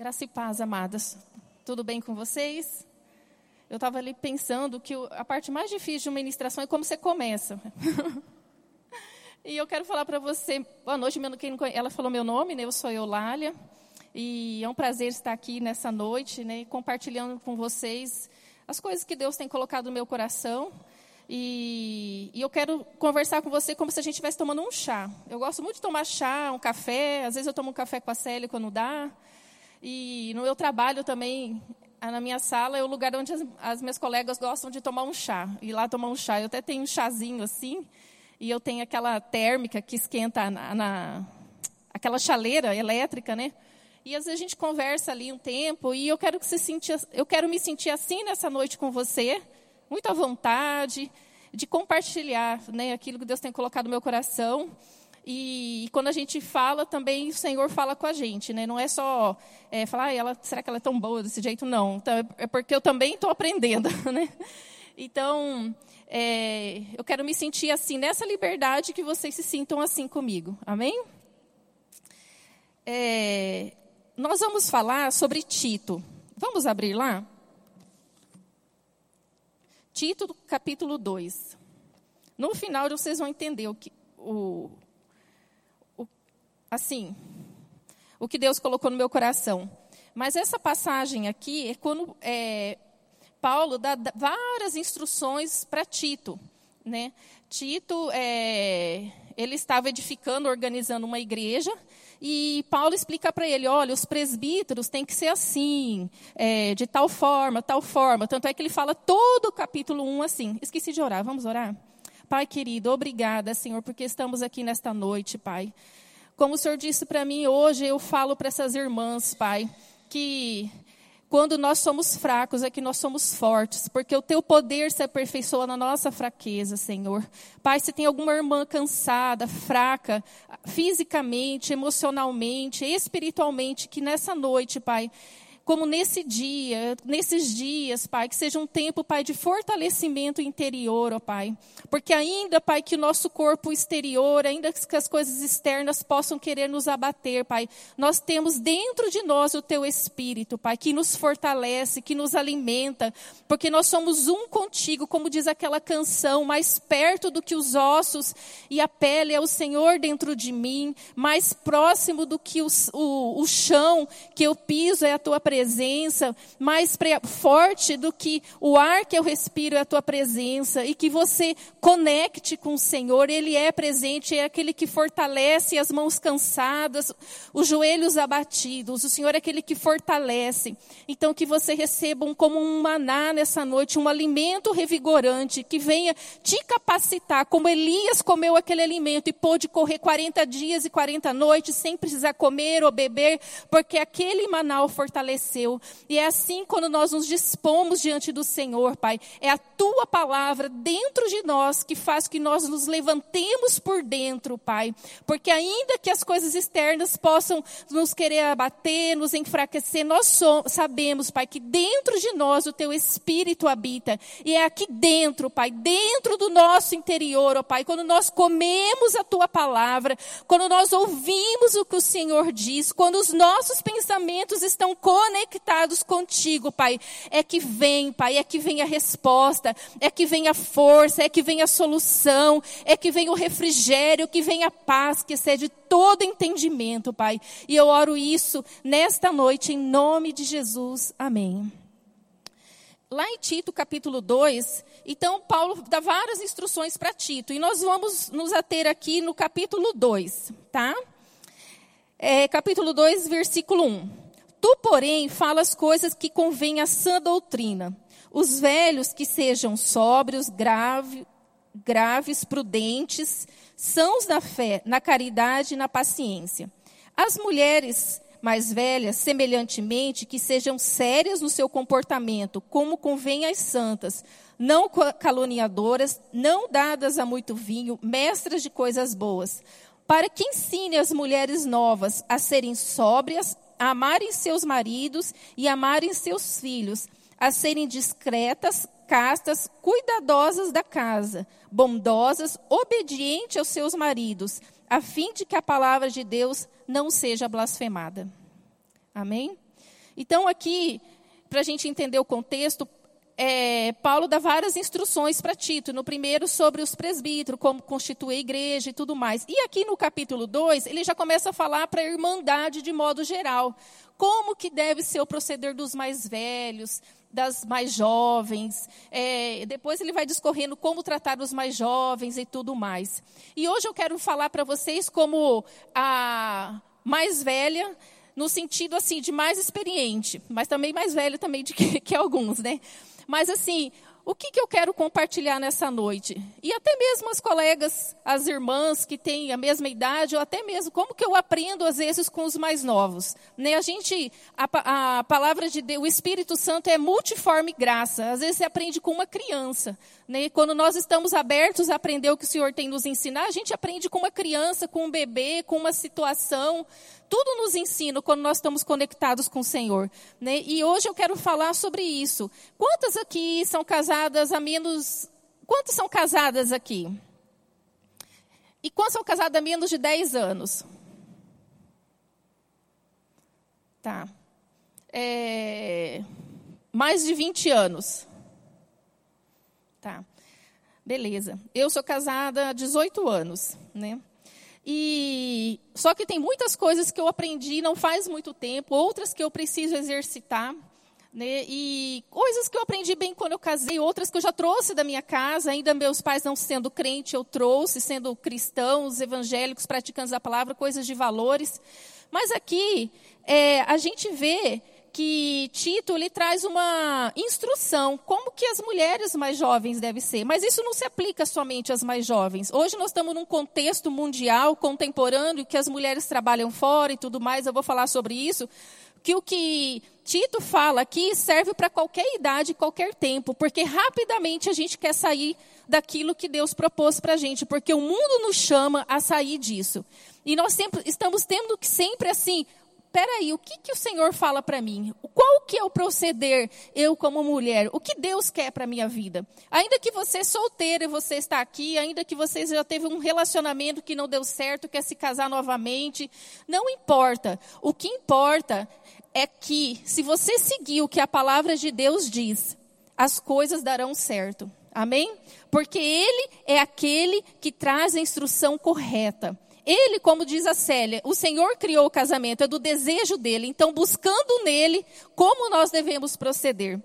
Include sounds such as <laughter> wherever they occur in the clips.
Graça e paz, amadas. Tudo bem com vocês? Eu estava ali pensando que a parte mais difícil de uma ministração é como você começa. <laughs> e eu quero falar para você, boa noite, quem ela falou meu nome, né? Eu sou Eulália. E é um prazer estar aqui nessa noite, né, compartilhando com vocês as coisas que Deus tem colocado no meu coração. E, e, eu quero conversar com você como se a gente estivesse tomando um chá. Eu gosto muito de tomar chá, um café. Às vezes eu tomo um café com a Célia quando dá. E no meu trabalho também, na minha sala, é o lugar onde as, as minhas colegas gostam de tomar um chá. Ir lá tomar um chá. Eu até tenho um chazinho assim, e eu tenho aquela térmica que esquenta na, na aquela chaleira elétrica, né? E às vezes a gente conversa ali um tempo, e eu quero que você sentir, eu quero me sentir assim nessa noite com você, muito à vontade, de compartilhar né, aquilo que Deus tem colocado no meu coração. E, e, quando a gente fala, também o Senhor fala com a gente, né? Não é só é, falar, ah, ela, será que ela é tão boa desse jeito? Não. Então, é, é porque eu também estou aprendendo, <laughs> né? Então, é, eu quero me sentir assim, nessa liberdade que vocês se sintam assim comigo. Amém? É, nós vamos falar sobre Tito. Vamos abrir lá? Tito, capítulo 2. No final, vocês vão entender o que, o, assim, o que Deus colocou no meu coração. Mas essa passagem aqui é quando é, Paulo dá, várias instruções para Tito. Né? Tito, é, ele estava edificando, organizando uma igreja, e Paulo explica para ele: olha, os presbíteros têm que ser assim, é, de tal forma, tal forma. Tanto é que ele fala todo o capítulo 1 assim. Esqueci de orar, vamos orar? Pai querido, obrigada, Senhor, porque estamos aqui nesta noite, Pai. Como o Senhor disse para mim hoje, eu falo para essas irmãs, Pai, que quando nós somos fracos é que nós somos fortes, porque o teu poder se aperfeiçoa na nossa fraqueza, Senhor. Pai, se tem alguma irmã cansada, fraca, fisicamente, emocionalmente, espiritualmente, que nessa noite, Pai, como nesse dia, nesses dias, Pai, que seja um tempo, Pai, de fortalecimento interior, ó Pai. Porque ainda, Pai, que o nosso corpo exterior, ainda que as coisas externas possam querer nos abater, Pai, nós temos dentro de nós o Teu Espírito, Pai, que nos fortalece, que nos alimenta, porque nós somos um contigo, como diz aquela canção, mais perto do que os ossos e a pele é o Senhor dentro de mim, mais próximo do que o, o, o chão que eu piso é a Tua presença presença, mais forte do que o ar que eu respiro é a tua presença, e que você conecte com o Senhor, Ele é presente, é aquele que fortalece as mãos cansadas, os joelhos abatidos, o Senhor é aquele que fortalece. Então, que você receba um, como um maná nessa noite, um alimento revigorante, que venha te capacitar, como Elias comeu aquele alimento e pôde correr 40 dias e 40 noites sem precisar comer ou beber, porque aquele maná o fortaleceu aconteceu. E é assim quando nós nos dispomos diante do Senhor, Pai. É a tua palavra dentro de nós que faz que nós nos levantemos por dentro, Pai. Porque ainda que as coisas externas possam nos querer abater, nos enfraquecer, nós somos, sabemos, Pai, que dentro de nós o teu Espírito habita. E é aqui dentro, Pai, dentro do nosso interior, ó Pai, quando nós comemos a tua palavra, quando nós ouvimos o que o Senhor diz, quando os nossos pensamentos estão conectados conectados contigo, Pai, é que vem, Pai, é que vem a resposta, é que vem a força, é que vem a solução, é que vem o refrigério, que vem a paz, que excede todo entendimento, Pai. E eu oro isso nesta noite, em nome de Jesus. Amém. Lá em Tito, capítulo 2, então Paulo dá várias instruções para Tito, e nós vamos nos ater aqui no capítulo 2, tá? É, capítulo 2, versículo 1. Tu, porém, falas coisas que convêm à sã doutrina. Os velhos que sejam sóbrios, grave, graves, prudentes, sãos na fé, na caridade e na paciência. As mulheres mais velhas, semelhantemente, que sejam sérias no seu comportamento, como convém às santas, não caluniadoras, não dadas a muito vinho, mestras de coisas boas, para que ensine as mulheres novas a serem sóbrias, a amarem seus maridos e amarem seus filhos, a serem discretas, castas, cuidadosas da casa, bondosas, obedientes aos seus maridos, a fim de que a palavra de Deus não seja blasfemada. Amém? Então, aqui, para a gente entender o contexto, é, Paulo dá várias instruções para Tito. No primeiro, sobre os presbíteros, como constituir a igreja e tudo mais. E aqui no capítulo 2, ele já começa a falar para a irmandade de modo geral. Como que deve ser o proceder dos mais velhos, das mais jovens. É, depois ele vai discorrendo como tratar os mais jovens e tudo mais. E hoje eu quero falar para vocês como a mais velha, no sentido assim de mais experiente, mas também mais velha também de que, <laughs> que alguns, né? Mas assim, o que, que eu quero compartilhar nessa noite? E até mesmo as colegas, as irmãs que têm a mesma idade, ou até mesmo como que eu aprendo às vezes com os mais novos. Né? A gente, a, a palavra de Deus, o Espírito Santo é multiforme graça. Às vezes você aprende com uma criança. Né? Quando nós estamos abertos a aprender o que o Senhor tem nos ensinar, a gente aprende com uma criança, com um bebê, com uma situação tudo nos ensina quando nós estamos conectados com o Senhor. Né? E hoje eu quero falar sobre isso. Quantas aqui são casadas a menos. Quantas são casadas aqui? E quantas são casadas a menos de 10 anos? Tá. É... Mais de 20 anos. Tá. Beleza. Eu sou casada há 18 anos, né? E só que tem muitas coisas que eu aprendi não faz muito tempo, outras que eu preciso exercitar, né? E coisas que eu aprendi bem quando eu casei, outras que eu já trouxe da minha casa, ainda meus pais não sendo crente, eu trouxe, sendo cristãos, evangélicos, praticantes da palavra, coisas de valores. Mas aqui é, a gente vê que Tito ele traz uma instrução como que as mulheres mais jovens devem ser, mas isso não se aplica somente às mais jovens. Hoje nós estamos num contexto mundial contemporâneo que as mulheres trabalham fora e tudo mais. Eu vou falar sobre isso. Que o que Tito fala aqui serve para qualquer idade, qualquer tempo, porque rapidamente a gente quer sair daquilo que Deus propôs para a gente, porque o mundo nos chama a sair disso. E nós sempre estamos tendo que sempre assim peraí, o que, que o Senhor fala para mim? Qual que é o proceder, eu como mulher? O que Deus quer para minha vida? Ainda que você é solteira e você está aqui, ainda que você já teve um relacionamento que não deu certo, quer se casar novamente, não importa. O que importa é que, se você seguir o que a palavra de Deus diz, as coisas darão certo. Amém? Porque Ele é aquele que traz a instrução correta. Ele, como diz a Célia, o Senhor criou o casamento, é do desejo dele. Então, buscando nele, como nós devemos proceder.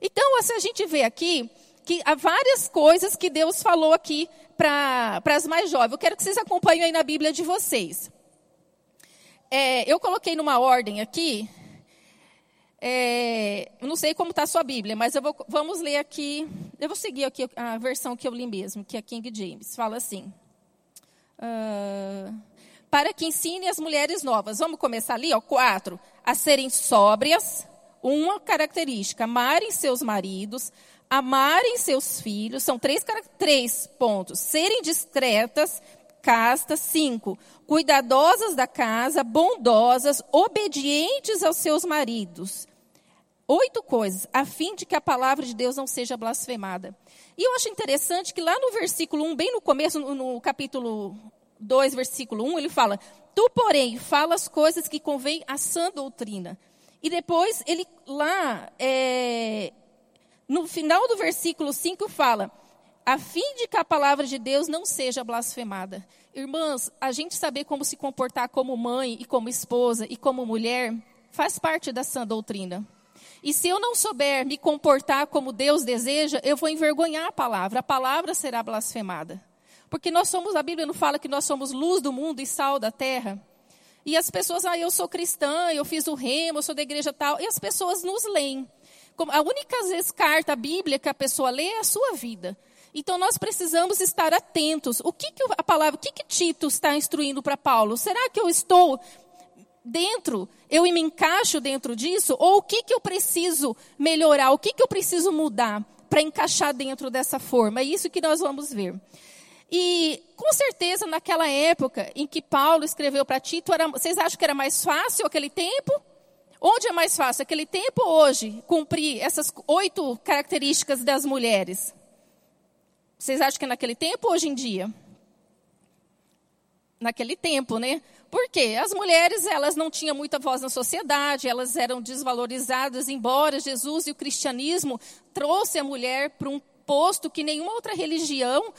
Então, se a gente vê aqui, que há várias coisas que Deus falou aqui para as mais jovens. Eu quero que vocês acompanhem aí na Bíblia de vocês. É, eu coloquei numa ordem aqui. É, não sei como está a sua Bíblia, mas vou, vamos ler aqui. Eu vou seguir aqui a versão que eu li mesmo, que é King James. Fala assim. Uh, para que ensine as mulheres novas. Vamos começar ali, ó, quatro. A serem sóbrias, uma característica, amarem seus maridos, amarem seus filhos, são três, três pontos. Serem discretas, castas, cinco. Cuidadosas da casa, bondosas, obedientes aos seus maridos. Oito coisas, a fim de que a palavra de Deus não seja blasfemada. E eu acho interessante que lá no versículo 1, bem no começo, no, capítulo 2, versículo 1, ele fala: Tu, porém, falas coisas que convém à sã doutrina. E depois, ele lá, é, no final do versículo 5, fala: A fim de que a palavra de Deus não seja blasfemada. Irmãs, a gente saber como se comportar como mãe e como esposa e como mulher faz parte da sã doutrina. E se eu não souber me comportar como Deus deseja, eu vou envergonhar a palavra. A palavra será blasfemada. Porque nós somos, a Bíblia não fala que nós somos luz do mundo e sal da terra. E as pessoas, ah, eu sou cristã, eu fiz o remo, eu sou da igreja tal. E as pessoas nos leem. A única vezes, carta, a Bíblia que a pessoa lê é a sua vida. Então nós precisamos estar atentos. O que, que a palavra, o que, que Tito está instruindo para Paulo? Será que eu estou dentro, eu me encaixo dentro disso? Ou o que, que eu preciso melhorar? O que, que eu preciso mudar para encaixar dentro dessa forma? É isso que nós vamos ver. E com certeza naquela época em que Paulo escreveu para Tito, era, vocês acham que era mais fácil aquele tempo? Onde é mais fácil, aquele tempo ou hoje, cumprir essas oito características das mulheres? Vocês acham que é naquele tempo ou hoje em dia? Naquele tempo, né? Por quê? As mulheres, elas não tinham muita voz na sociedade, elas eram desvalorizadas, embora Jesus e o cristianismo trouxe a mulher para um posto que nenhuma outra religião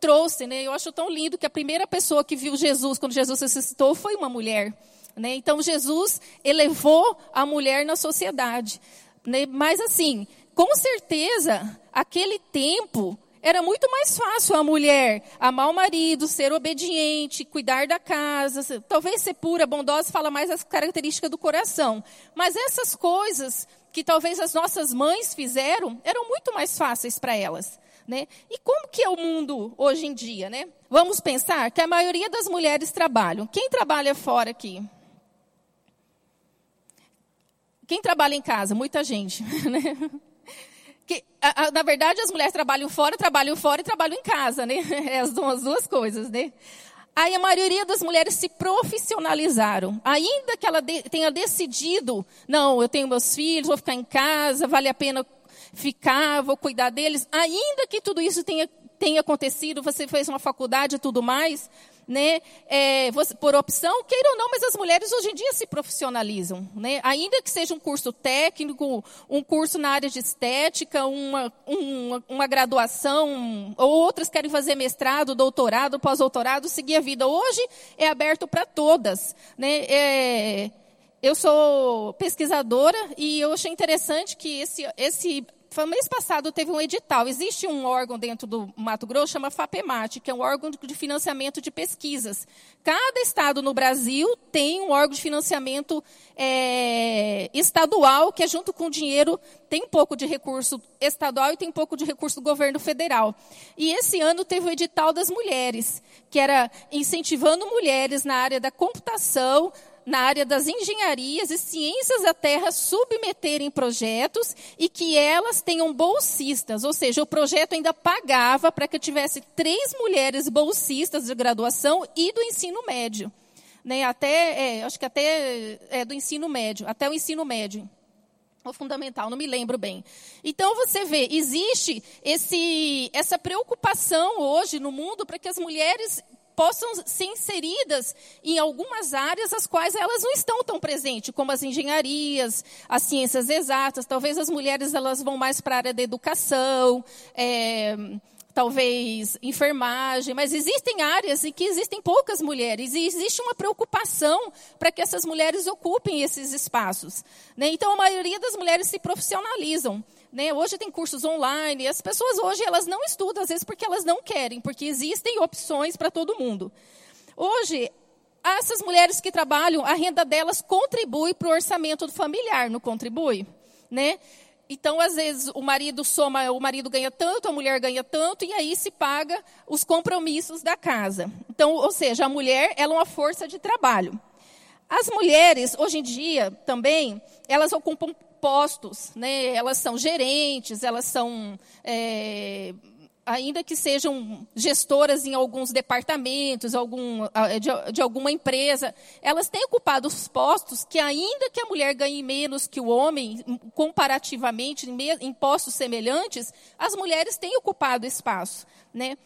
trouxe, né? Eu acho tão lindo que a primeira pessoa que viu Jesus quando Jesus ressuscitou foi uma mulher, né? Então Jesus elevou a mulher na sociedade, né? Mas assim, com certeza, aquele tempo era muito mais fácil a mulher amar o marido, ser obediente, cuidar da casa, talvez ser pura, bondosa, fala mais as características do coração. Mas essas coisas que talvez as nossas mães fizeram eram muito mais fáceis para elas. Né? E como que é o mundo hoje em dia? Né? Vamos pensar que a maioria das mulheres trabalham. Quem trabalha fora aqui? Quem trabalha em casa? Muita gente. <laughs> Né? Que, a, a, na verdade, as mulheres trabalham fora, trabalham fora e trabalham em casa, né? <laughs> É as, as duas coisas, né? Aí a maioria das mulheres se profissionalizaram. Ainda que ela de, tenha decidido, não, eu tenho meus filhos, vou ficar em casa, vale a pena ficar, vou cuidar deles. Ainda que tudo isso tenha, tenha acontecido, você fez uma faculdade e tudo mais, né? É, por opção, queira ou não, mas as mulheres hoje em dia se profissionalizam, né? Ainda que seja um curso técnico, um curso na área de estética, uma, uma, uma graduação, ou outras querem fazer mestrado, doutorado, pós-doutorado, seguir a vida. Hoje é aberto para todas, né? É, eu sou pesquisadora e eu achei interessante que esse, esse foi mês passado teve um edital. Existe um órgão dentro do Mato Grosso, chama FAPEMAT, que é um órgão de financiamento de pesquisas. Cada estado no Brasil tem um órgão de financiamento é, estadual, que é junto com o dinheiro, tem um pouco de recurso estadual e tem um pouco de recurso do governo federal. E esse ano teve o edital das mulheres, que era incentivando mulheres na área da computação, na área das engenharias e ciências da terra submeterem projetos e que elas tenham bolsistas, ou seja, o projeto ainda pagava para que tivesse três mulheres bolsistas de graduação e do ensino médio. Né, até, é, acho que até é, do ensino médio, até o ensino médio. Ou fundamental, não me lembro bem. Então você vê, existe esse, essa preocupação hoje no mundo para que as mulheres possam ser inseridas em algumas áreas as quais elas não estão tão presentes, como as engenharias, as ciências exatas. Talvez as mulheres elas vão mais para a área da educação, é, talvez enfermagem, mas existem áreas em que existem poucas mulheres e existe uma preocupação para que essas mulheres ocupem esses espaços. Né? Então a maioria das mulheres se profissionalizam. Né? Hoje tem cursos online, as pessoas hoje elas não estudam, às vezes porque elas não querem, porque existem opções para todo mundo. Hoje, essas mulheres que trabalham, a renda delas contribui para o orçamento familiar, não contribui? Né? Então, às vezes, o marido soma, o marido ganha tanto, a mulher ganha tanto, e aí se paga os compromissos da casa. Então, ou seja, a mulher ela é uma força de trabalho. As mulheres, hoje em dia, também, elas ocupam postos, né? elas são gerentes, elas são, é, ainda que sejam gestoras em alguns departamentos, algum, de, de, alguma empresa, elas têm ocupado os postos que, ainda que a mulher ganhe menos que o homem, comparativamente, em, postos semelhantes, as mulheres têm ocupado espaço. Né?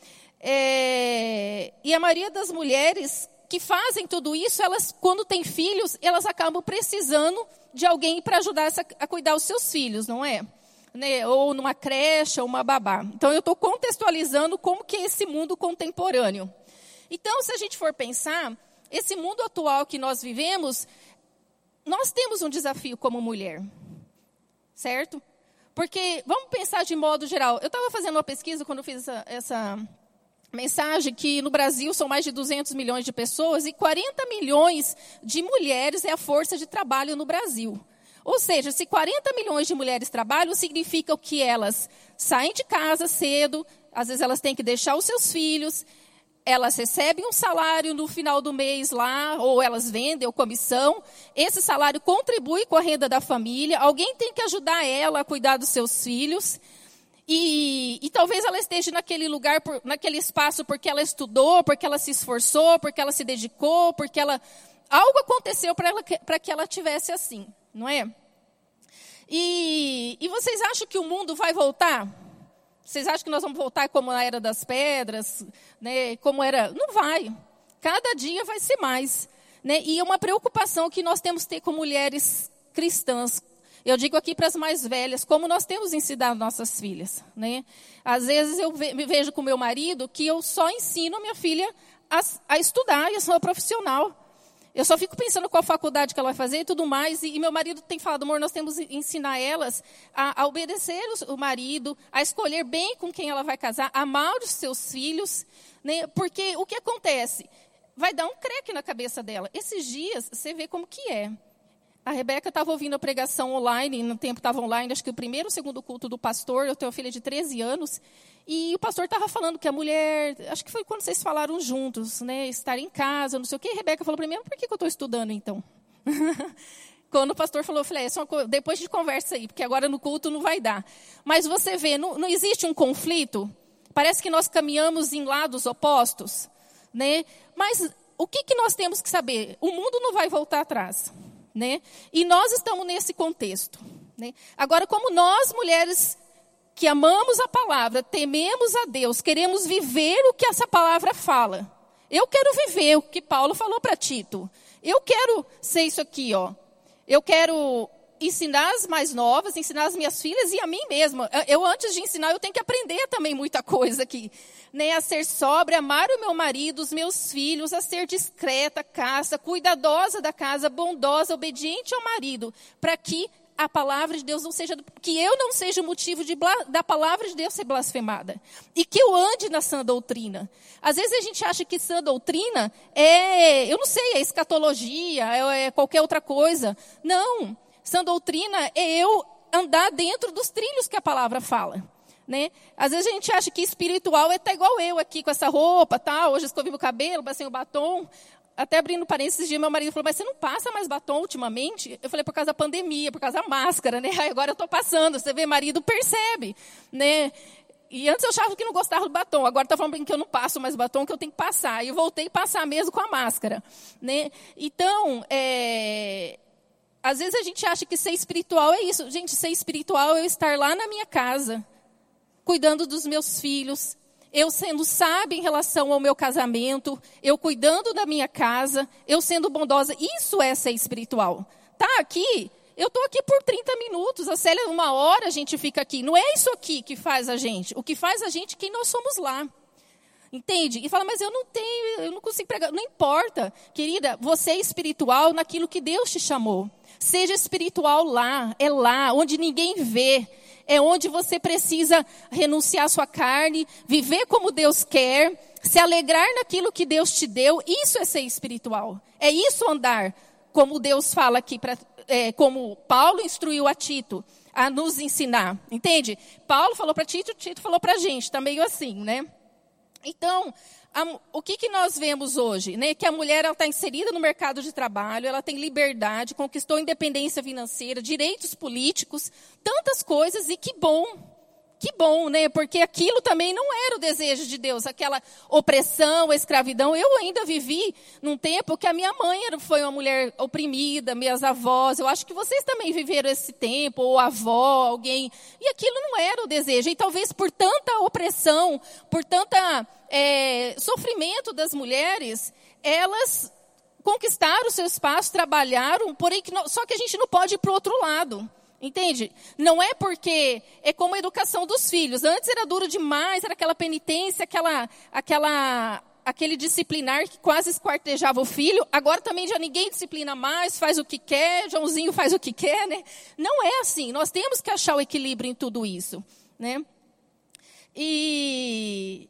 É, e a maioria das mulheres que fazem tudo isso, elas, quando têm filhos, elas acabam precisando de alguém para ajudar a cuidar dos seus filhos, não é? Né? Ou numa creche, ou uma babá. Então, eu estou contextualizando como que é esse mundo contemporâneo. Então, se a gente for pensar, esse mundo atual que nós vivemos, nós temos um desafio como mulher. Certo? Porque, vamos pensar de modo geral. Eu estava fazendo uma pesquisa quando fiz essa, essa mensagem que no Brasil são mais de 200 milhões de pessoas e 40 milhões de mulheres é a força de trabalho no Brasil. Ou seja, se 40 milhões de mulheres trabalham, significa que elas saem de casa cedo, às vezes elas têm que deixar os seus filhos, elas recebem um salário no final do mês lá, ou elas vendem ou comissão. Esse salário contribui com a renda da família. Alguém tem que ajudar ela a cuidar dos seus filhos. E, e, talvez ela esteja naquele lugar, naquele espaço, porque ela estudou, porque ela se esforçou, porque ela se dedicou, porque ela. Algo aconteceu para que ela tivesse assim, não é? E, e vocês acham que o mundo vai voltar? Vocês acham que nós vamos voltar como na era das pedras, né? Como era? Não vai. Cada dia vai ser mais. Né? E é uma preocupação que nós temos que ter com mulheres cristãs. Eu digo aqui para as mais velhas, como nós temos ensinado nossas filhas. Né? Às vezes eu me vejo com meu marido que eu só ensino a minha filha a, a estudar, e eu sou profissional. Eu só fico pensando qual faculdade que ela vai fazer e tudo mais. E, e meu marido tem falado, amor, nós temos que ensinar elas a, a obedecer o, o, marido, a escolher bem com quem ela vai casar, amar os seus filhos. Né? Porque o que acontece? Vai dar um creque na cabeça dela. Esses dias, você vê como que é. A Rebeca estava ouvindo a pregação online, no tempo estava online, acho que o primeiro ou segundo culto do pastor, eu tenho uma filha de 13 anos, e o pastor estava falando que a mulher, acho que foi quando vocês falaram juntos, né, estar em casa, não sei o quê, a Rebeca falou para mim, por que, que eu estou estudando então? <laughs> quando o pastor falou, eu falei, é, uma, depois de conversa aí, porque agora no culto não vai dar. Mas você vê, não, não existe um conflito, parece que nós caminhamos em lados opostos, né? Mas o que, que nós temos que saber? O mundo não vai voltar atrás. Né? E nós estamos nesse contexto. Né? Agora, como nós, mulheres que amamos a palavra, tememos a Deus, queremos viver o que essa palavra fala. Eu quero viver o que Paulo falou para Tito. Eu quero ser isso aqui, ó. Eu quero ensinar as mais novas, ensinar as minhas filhas e a mim mesma. Eu, antes de ensinar, eu tenho que aprender também muita coisa aqui. Né? A ser sóbria, amar o meu marido, os meus filhos, a ser discreta, casta, cuidadosa da casa, bondosa, obediente ao marido, para que a palavra de Deus não seja, que eu não seja o motivo de, da palavra de Deus ser blasfemada. E que eu ande na sã doutrina. Às vezes a gente acha que sã doutrina é, eu não sei, é escatologia, é, é qualquer outra coisa. Não. Sã doutrina é eu andar dentro dos trilhos que a palavra fala. Né? Às vezes a gente acha que espiritual é estar igual eu aqui com essa roupa, tá? Hoje escovi meu cabelo, passei o batom. Até abrindo parênteses, esse dia meu marido falou, mas você não passa mais batom ultimamente? Eu falei, por causa da pandemia, por causa da máscara, né? <laughs> Aí agora eu estou passando. Você vê, marido percebe, né? E antes eu achava que não gostava do batom, agora está falando que eu não passo mais batom, que eu tenho que passar. E eu voltei a passar mesmo com a máscara. Né? Então, é, às vezes a gente acha que ser espiritual é isso. Gente, ser espiritual é eu estar lá na minha casa, cuidando dos meus filhos, eu sendo sábia em relação ao meu casamento, eu cuidando da minha casa, eu sendo bondosa. Isso é ser espiritual. Tá aqui, eu estou aqui por 30 minutos, a Célia, uma hora a gente fica aqui. Não é isso aqui que faz a gente. O que faz a gente é quem nós somos lá. Entende? E fala, mas eu não tenho, eu não consigo pregar. Não importa, querida, você é espiritual naquilo que Deus te chamou. Seja espiritual lá, é lá, onde ninguém vê. É onde você precisa renunciar à sua carne, viver como Deus quer, se alegrar naquilo que Deus te deu. Isso é ser espiritual. É isso andar, como Deus fala aqui, pra, é, como Paulo instruiu a Tito a nos ensinar. Entende? Paulo falou para Tito, Tito falou para a gente. Está meio assim, né? Então, a, o que, que nós vemos hoje? Né? Que a mulher está inserida no mercado de trabalho, ela tem liberdade, conquistou independência financeira, direitos políticos, tantas coisas, e que bom. Que bom, né? Porque aquilo também não era o desejo de Deus, aquela opressão, escravidão. Eu ainda vivi num tempo que a minha mãe foi uma mulher oprimida, minhas avós. Eu acho que vocês também viveram esse tempo, ou avó, alguém. E aquilo não era o desejo. E talvez por tanta opressão, por tanta é, sofrimento das mulheres, elas conquistaram o seu espaço, trabalharam, porém, que não, só que a gente não pode ir para o outro lado. Entende? Não é porque é como a educação dos filhos. Antes era duro demais, era aquela penitência, aquela, aquela, aquele disciplinar que quase esquartejava o filho. Agora também já ninguém disciplina mais, faz o que quer, Joãozinho faz o que quer, né? Não é assim. Nós temos que achar o equilíbrio em tudo isso, né? E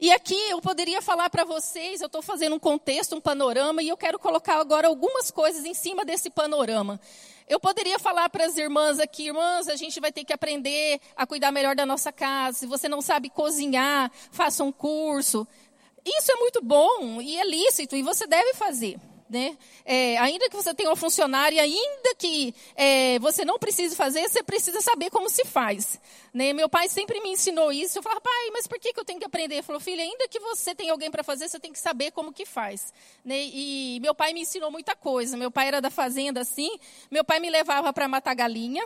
e aqui eu poderia falar para vocês, eu estou fazendo um contexto, um panorama, e eu quero colocar agora algumas coisas em cima desse panorama. Eu poderia falar para as irmãs aqui, irmãs, a gente vai ter que aprender a cuidar melhor da nossa casa. Se você não sabe cozinhar, faça um curso. Isso é muito bom e é lícito, e você deve fazer. Né? É, ainda que você tenha uma funcionária, ainda que é, você não precise fazer, você precisa saber como se faz. Né? Meu pai sempre me ensinou isso. Eu falava, pai, mas por que, que eu tenho que aprender? Ele falou, filha, ainda que você tenha alguém para fazer, você tem que saber como que faz. Né? E meu pai me ensinou muita coisa. Meu pai era da fazenda assim. Meu pai me levava para matar galinha.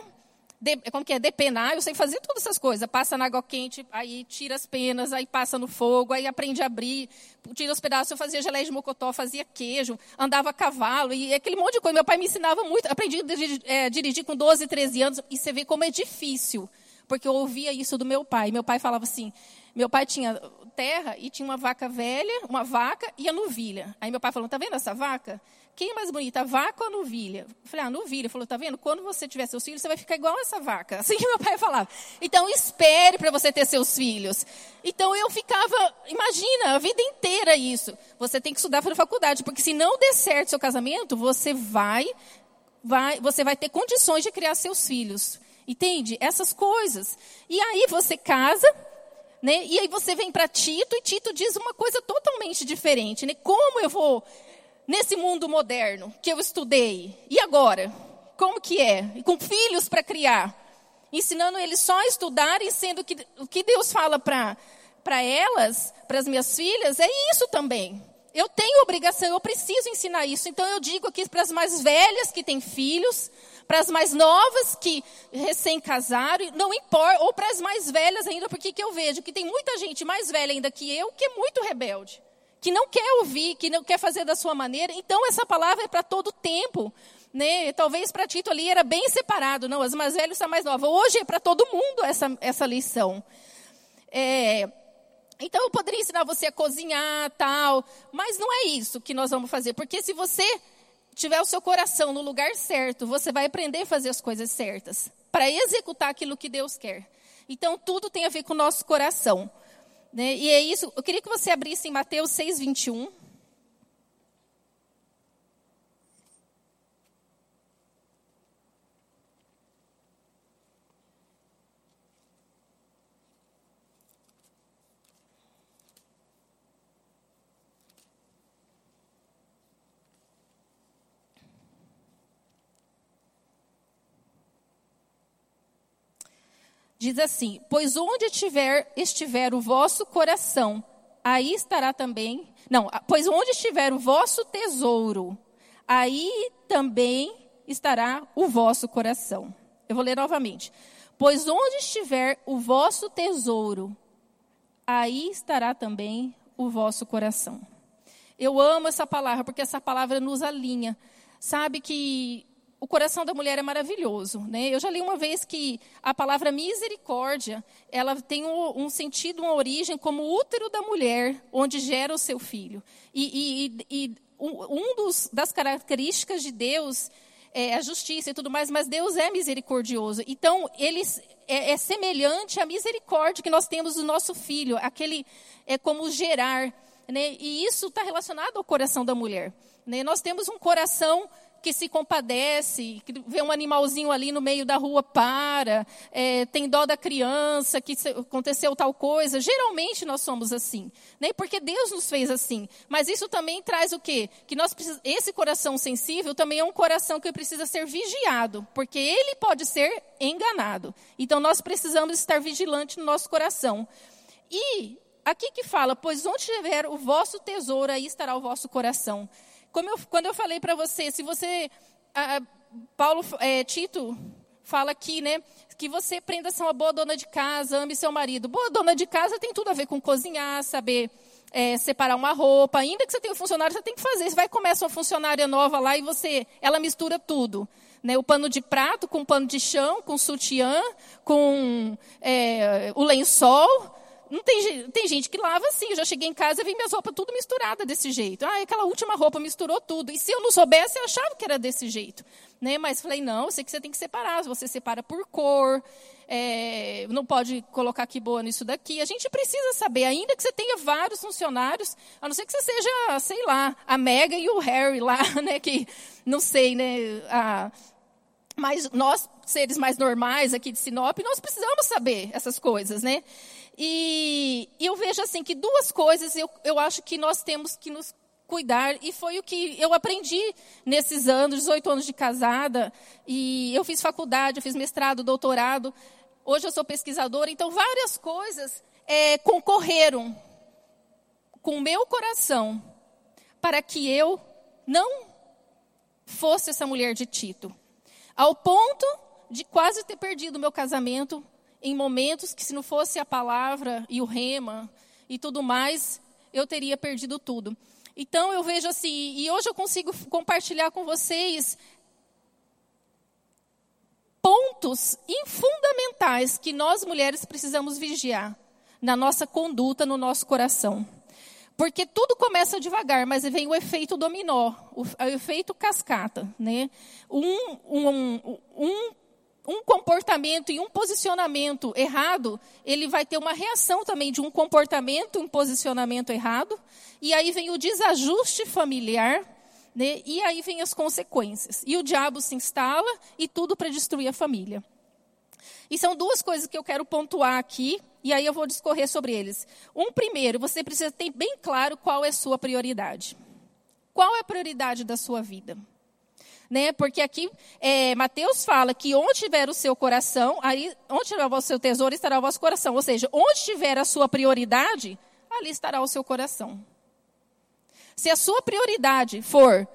De, como que é, depenar, eu sei fazer todas essas coisas. Passa na água quente, aí tira as penas, aí passa no fogo, aí aprende a abrir, tira os pedaços. Eu fazia geleia de mocotó, fazia queijo, andava a cavalo, e aquele monte de coisa. Meu pai me ensinava muito. Aprendi a é, dirigir com 12, 13 anos, e você vê como é difícil, porque eu ouvia isso do meu pai. Meu pai falava assim, meu pai tinha terra e tinha uma vaca velha, uma vaca e a novilha. Aí meu pai falou, tá vendo essa vaca? Quem é mais bonita, a vaca ou a novilha? Eu falei, ah, novilha. Ele falou, tá vendo? Quando você tiver seus filhos, você vai ficar igual essa vaca. <laughs> Assim que meu pai falava. Então, espere para você ter seus filhos. Então, eu ficava, imagina, a vida inteira isso. Você tem que estudar para a faculdade, porque se não der certo seu casamento, você vai, vai, você vai ter condições de criar seus filhos. Entende? Essas coisas. E aí você casa, né? E aí você vem para Tito e Tito diz uma coisa totalmente diferente, né? Como eu vou nesse mundo moderno que eu estudei. E agora? Como que é? E com filhos para criar. Ensinando eles só a estudarem, sendo que o que Deus fala para elas, para as minhas filhas, é isso também. Eu tenho obrigação, eu preciso ensinar isso. Então eu digo aqui para as mais velhas que têm filhos, para as mais novas que recém casaram, não importa, ou para as mais velhas ainda, porque que eu vejo que tem muita gente mais velha ainda que eu que é muito rebelde que não quer ouvir, que não quer fazer da sua maneira. Então, essa palavra é para todo tempo. Né? Talvez para Tito ali era bem separado. Não, as mais velhas são mais novas. Hoje é para todo mundo essa, essa lição. É, então, eu poderia ensinar você a cozinhar, tal. Mas não é isso que nós vamos fazer. Porque se você tiver o seu coração no lugar certo, você vai aprender a fazer as coisas certas. Para executar aquilo que Deus quer. Então, tudo tem a ver com o nosso coração. Né? E é isso, eu queria que você abrisse em Mateus 6, 21. Diz assim: Pois onde estiver, estiver o vosso coração, aí estará também. Não, pois onde estiver o vosso tesouro, aí também estará o vosso coração. Eu vou ler novamente. Pois onde estiver o vosso tesouro, aí estará também o vosso coração. Eu amo essa palavra, porque essa palavra nos alinha. Sabe que o coração da mulher é maravilhoso. Né? Eu já li uma vez que a palavra misericórdia, ela tem um, um sentido, uma origem como útero da mulher, onde gera o seu filho. E, e, e um dos, das características de Deus é a justiça e tudo mais, mas Deus é misericordioso. Então, ele é, é semelhante à misericórdia que nós temos do nosso filho, aquele é como gerar. Né? E isso está relacionado ao coração da mulher. Né? Nós temos um coração que se compadece, que vê um animalzinho ali no meio da rua, para, é, tem dó da criança, que aconteceu tal coisa. Geralmente nós somos assim, né? porque Deus nos fez assim. Mas isso também traz o quê? Que nós esse coração sensível também é um coração que precisa ser vigiado, porque ele pode ser enganado. Então nós precisamos estar vigilantes no nosso coração. E aqui que fala, pois onde estiver o vosso tesouro, aí estará o vosso coração. Como eu, quando eu falei para você, se você. A, Paulo, é, Tito fala aqui, né? Que você aprenda a ser uma boa dona de casa, ame seu marido. Boa dona de casa tem tudo a ver com cozinhar, saber é, separar uma roupa. Ainda que você tenha um funcionário, você tem que fazer. Você vai começar uma funcionária nova lá e você, ela mistura tudo. Né, o pano de prato com o pano de chão, com sutiã, com é, o lençol. Não tem, tem gente que lava assim. Eu já cheguei em casa e vi minhas roupas tudo misturada desse jeito. Ah, aquela última roupa misturou tudo. E se eu não soubesse, eu achava que era desse jeito. Né? Mas falei, não, eu sei que você tem que separar. Você separa por cor. É, não pode colocar aqui boa nisso daqui. A gente precisa saber, ainda que você tenha vários funcionários, a não ser que você seja, sei lá, a Mega e o Harry lá, <laughs> né? Que não sei, né? A, mas nós, seres mais normais aqui de Sinop, nós precisamos saber essas coisas, né? E, eu vejo assim que duas coisas eu, eu acho que nós temos que nos cuidar, e foi o que eu aprendi nesses anos, 18 anos de casada, e eu fiz faculdade, eu fiz mestrado, doutorado, hoje eu sou pesquisadora, então várias coisas é, concorreram com o meu coração para que eu não fosse essa mulher de Tito. Ao ponto de quase ter perdido meu casamento em momentos que, se não fosse a palavra e o rema e tudo mais, eu teria perdido tudo. Então eu vejo assim, e hoje eu consigo compartilhar com vocês pontos fundamentais que nós mulheres precisamos vigiar na nossa conduta, no nosso coração. Porque tudo começa devagar, mas vem o efeito dominó, o, o efeito cascata. Né? Um, um, um, um comportamento e um posicionamento errado, ele vai ter uma reação também de um comportamento, um posicionamento errado. E aí vem o desajuste familiar, né? e aí vem as consequências. E o diabo se instala e tudo para destruir a família. E são duas coisas que eu quero pontuar aqui, e aí eu vou discorrer sobre eles. Um primeiro, você precisa ter bem claro qual é a sua prioridade. Qual é a prioridade da sua vida? Né? Porque aqui é, Mateus fala que onde tiver o seu coração, aí, onde tiver o seu tesouro, estará o vosso coração. Ou seja, onde tiver a sua prioridade, ali estará o seu coração. Se a sua prioridade for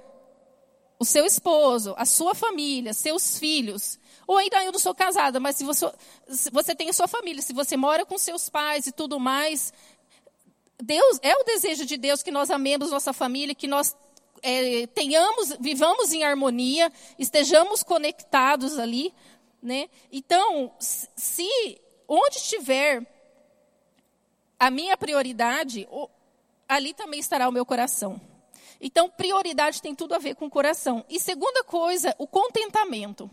o seu esposo, a sua família, seus filhos, ou ainda eu não sou casada, mas se você, se você tem a sua família, se você mora com seus pais e tudo mais, Deus é o desejo de Deus que nós amemos nossa família, que nós é, tenhamos, vivamos em harmonia, estejamos conectados ali, né? Então, se onde estiver a minha prioridade, ali também estará o meu coração. Então, prioridade tem tudo a ver com o coração. E segunda coisa, o contentamento.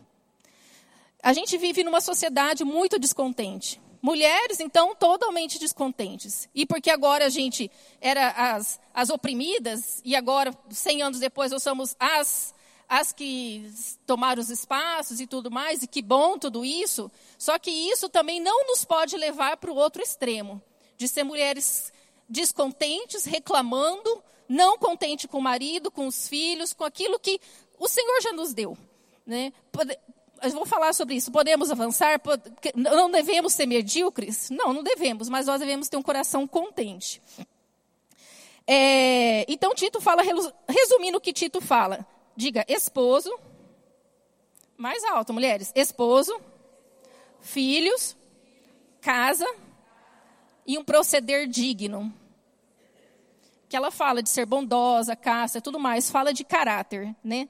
A gente vive numa sociedade muito descontente. Mulheres, então, totalmente descontentes. E porque agora a gente era as, as oprimidas, e agora, 100 anos depois, nós somos as, as que tomaram os espaços e tudo mais, e que bom tudo isso. Só que isso também não nos pode levar para o outro extremo, de ser mulheres descontentes, reclamando, não contente com o marido, com os filhos, com aquilo que o Senhor já nos deu. Né? Vou falar sobre isso. Podemos avançar? Não devemos ser medíocres? Não, não devemos, mas nós devemos ter um coração contente. É, então, Tito fala, resumindo o que Tito fala: diga esposo, mais alto, mulheres: esposo, filhos, casa e um proceder digno. Que ela fala de ser bondosa, caça, tudo mais, fala de caráter, né?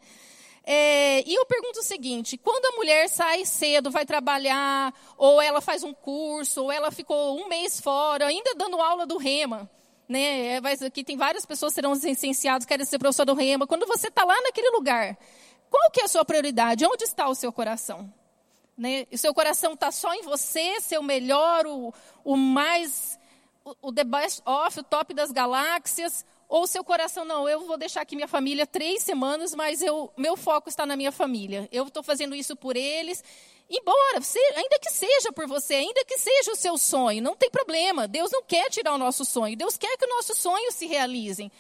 É, e eu pergunto o seguinte: quando a mulher sai cedo, vai trabalhar, ou ela faz um curso, ou ela ficou um mês fora, ainda dando aula do rema, né? É, aqui tem várias pessoas que serão licenciados, querem ser professor do rema. Quando você está lá naquele lugar, qual que é a sua prioridade? Onde está o seu coração? Né? O seu coração está só em você, ser o melhor, o, o mais, o, o the best o top das galáxias, ou seu coração, não, eu vou deixar aqui minha família três semanas, mas eu, meu foco está na minha família. Eu estou fazendo isso por eles. Embora, ainda que seja por você, ainda que seja o seu sonho, não tem problema. Deus não quer tirar o nosso sonho. Deus quer que o nosso sonho se realizem.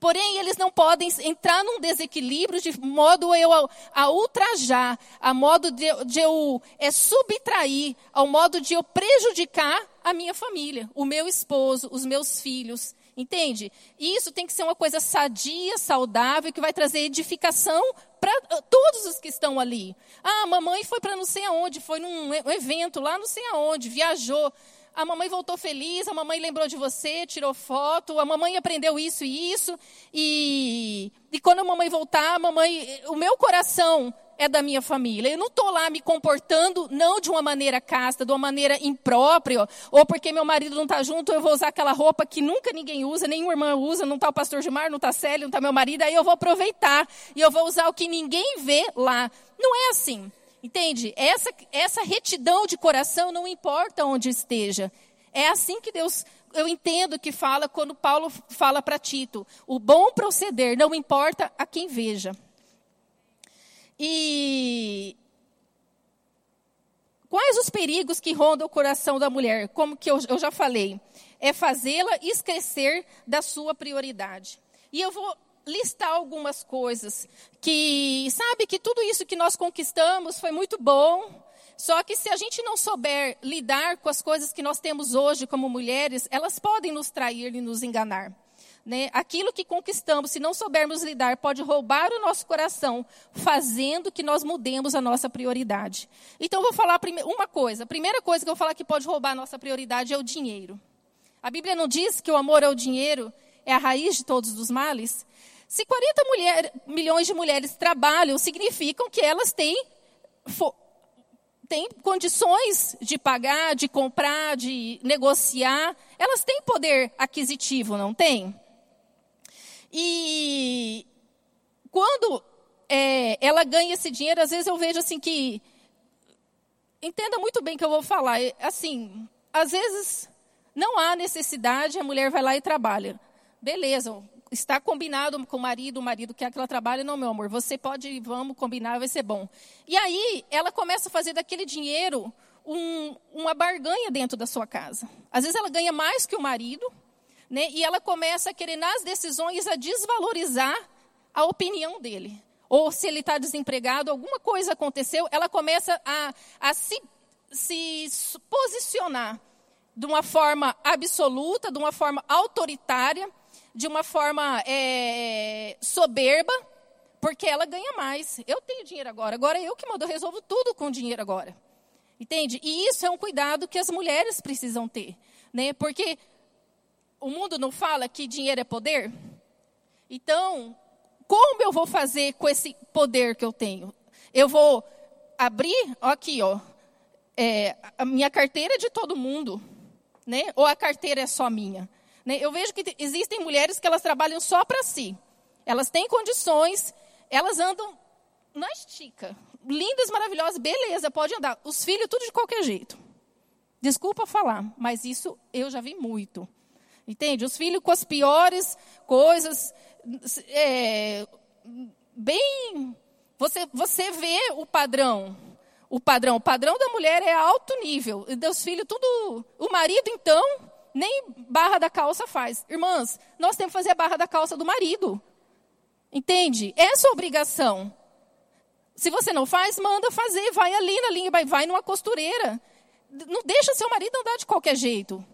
Porém, eles não podem entrar num desequilíbrio de modo eu a, a ultrajar, a modo de, de eu é, subtrair, ao modo de eu prejudicar a minha família, o meu esposo, os meus filhos. Entende? Isso tem que ser uma coisa sadia, saudável, que vai trazer edificação para ah, todos os que estão ali. Ah, mamãe foi para não sei aonde, foi num evento lá não sei aonde, viajou. A mamãe voltou feliz, a mamãe lembrou de você, tirou foto, a mamãe aprendeu isso e isso. E, e quando a mamãe voltar, a mamãe, o meu coração é da minha família. Eu não estou lá me comportando não de uma maneira casta, de uma maneira imprópria, ou porque meu marido não está junto, eu vou usar aquela roupa que nunca ninguém usa, nenhuma irmã usa, não está o pastor Gilmar, não está Célio, não está meu marido, aí eu vou aproveitar e eu vou usar o que ninguém vê lá. Não é assim. Entende? Essa, essa retidão de coração não importa onde esteja. É assim que Deus, eu entendo que fala quando Paulo fala para Tito: o bom proceder não importa a quem veja. E quais os perigos que rondam o coração da mulher? Como que eu, eu já falei, é fazê-la esquecer da sua prioridade. E eu vou listar algumas coisas que, sabe, que tudo isso que nós conquistamos foi muito bom, só que se a gente não souber lidar com as coisas que nós temos hoje como mulheres, elas podem nos trair e nos enganar. Né? Aquilo que conquistamos, se não soubermos lidar, pode roubar o nosso coração, fazendo que nós mudemos a nossa prioridade. Então, eu vou falar uma coisa. A primeira coisa que eu vou falar que pode roubar a nossa prioridade é o dinheiro. A Bíblia não diz que o amor ao dinheiro é a raiz de todos os males? Se 40 mulher, milhões de mulheres trabalham, significam que elas têm, têm condições de pagar, de comprar, de negociar. Elas têm poder aquisitivo, não têm? E quando é, ela ganha esse dinheiro, às vezes eu vejo assim que. Entenda muito bem o que eu vou falar. Assim, às vezes não há necessidade, a mulher vai lá e trabalha. Beleza, está combinado com o marido, o marido quer que ela trabalhe, não, meu amor, você pode, vamos combinar, vai ser bom. E aí, ela começa a fazer daquele dinheiro um, uma barganha dentro da sua casa. Às vezes ela ganha mais que o marido, né? E ela começa a querer, nas decisões, a desvalorizar a opinião dele. Ou se ele está desempregado, alguma coisa aconteceu, ela começa a, a se, se posicionar de uma forma absoluta, de uma forma autoritária, de uma forma é, soberba, porque ela ganha mais. Eu tenho dinheiro agora, agora eu que mando, eu resolvo tudo com dinheiro agora. Entende? E isso é um cuidado que as mulheres precisam ter. Né? Porque o mundo não fala que dinheiro é poder? Então, como eu vou fazer com esse poder que eu tenho? Eu vou abrir, ó, aqui, ó, é, a minha carteira é de todo mundo, né? Ou a carteira é só minha? Né? Eu vejo que existem mulheres que elas trabalham só para si. Elas têm condições, elas andam na estica. Lindas, maravilhosas, beleza, pode andar. Os filhos, tudo de qualquer jeito. Desculpa falar, mas isso eu já vi muito. Entende? Os filhos com as piores coisas, é, bem. Você, você vê o padrão. O padrão. O padrão da mulher é alto nível. E dos filhos, tudo. O marido, então, nem barra da calça faz. Irmãs, nós temos que fazer a barra da calça do marido. Entende? Essa é obrigação. Se você não faz, manda fazer. Vai ali na linha, vai, vai numa costureira. Não deixa seu marido andar de qualquer jeito.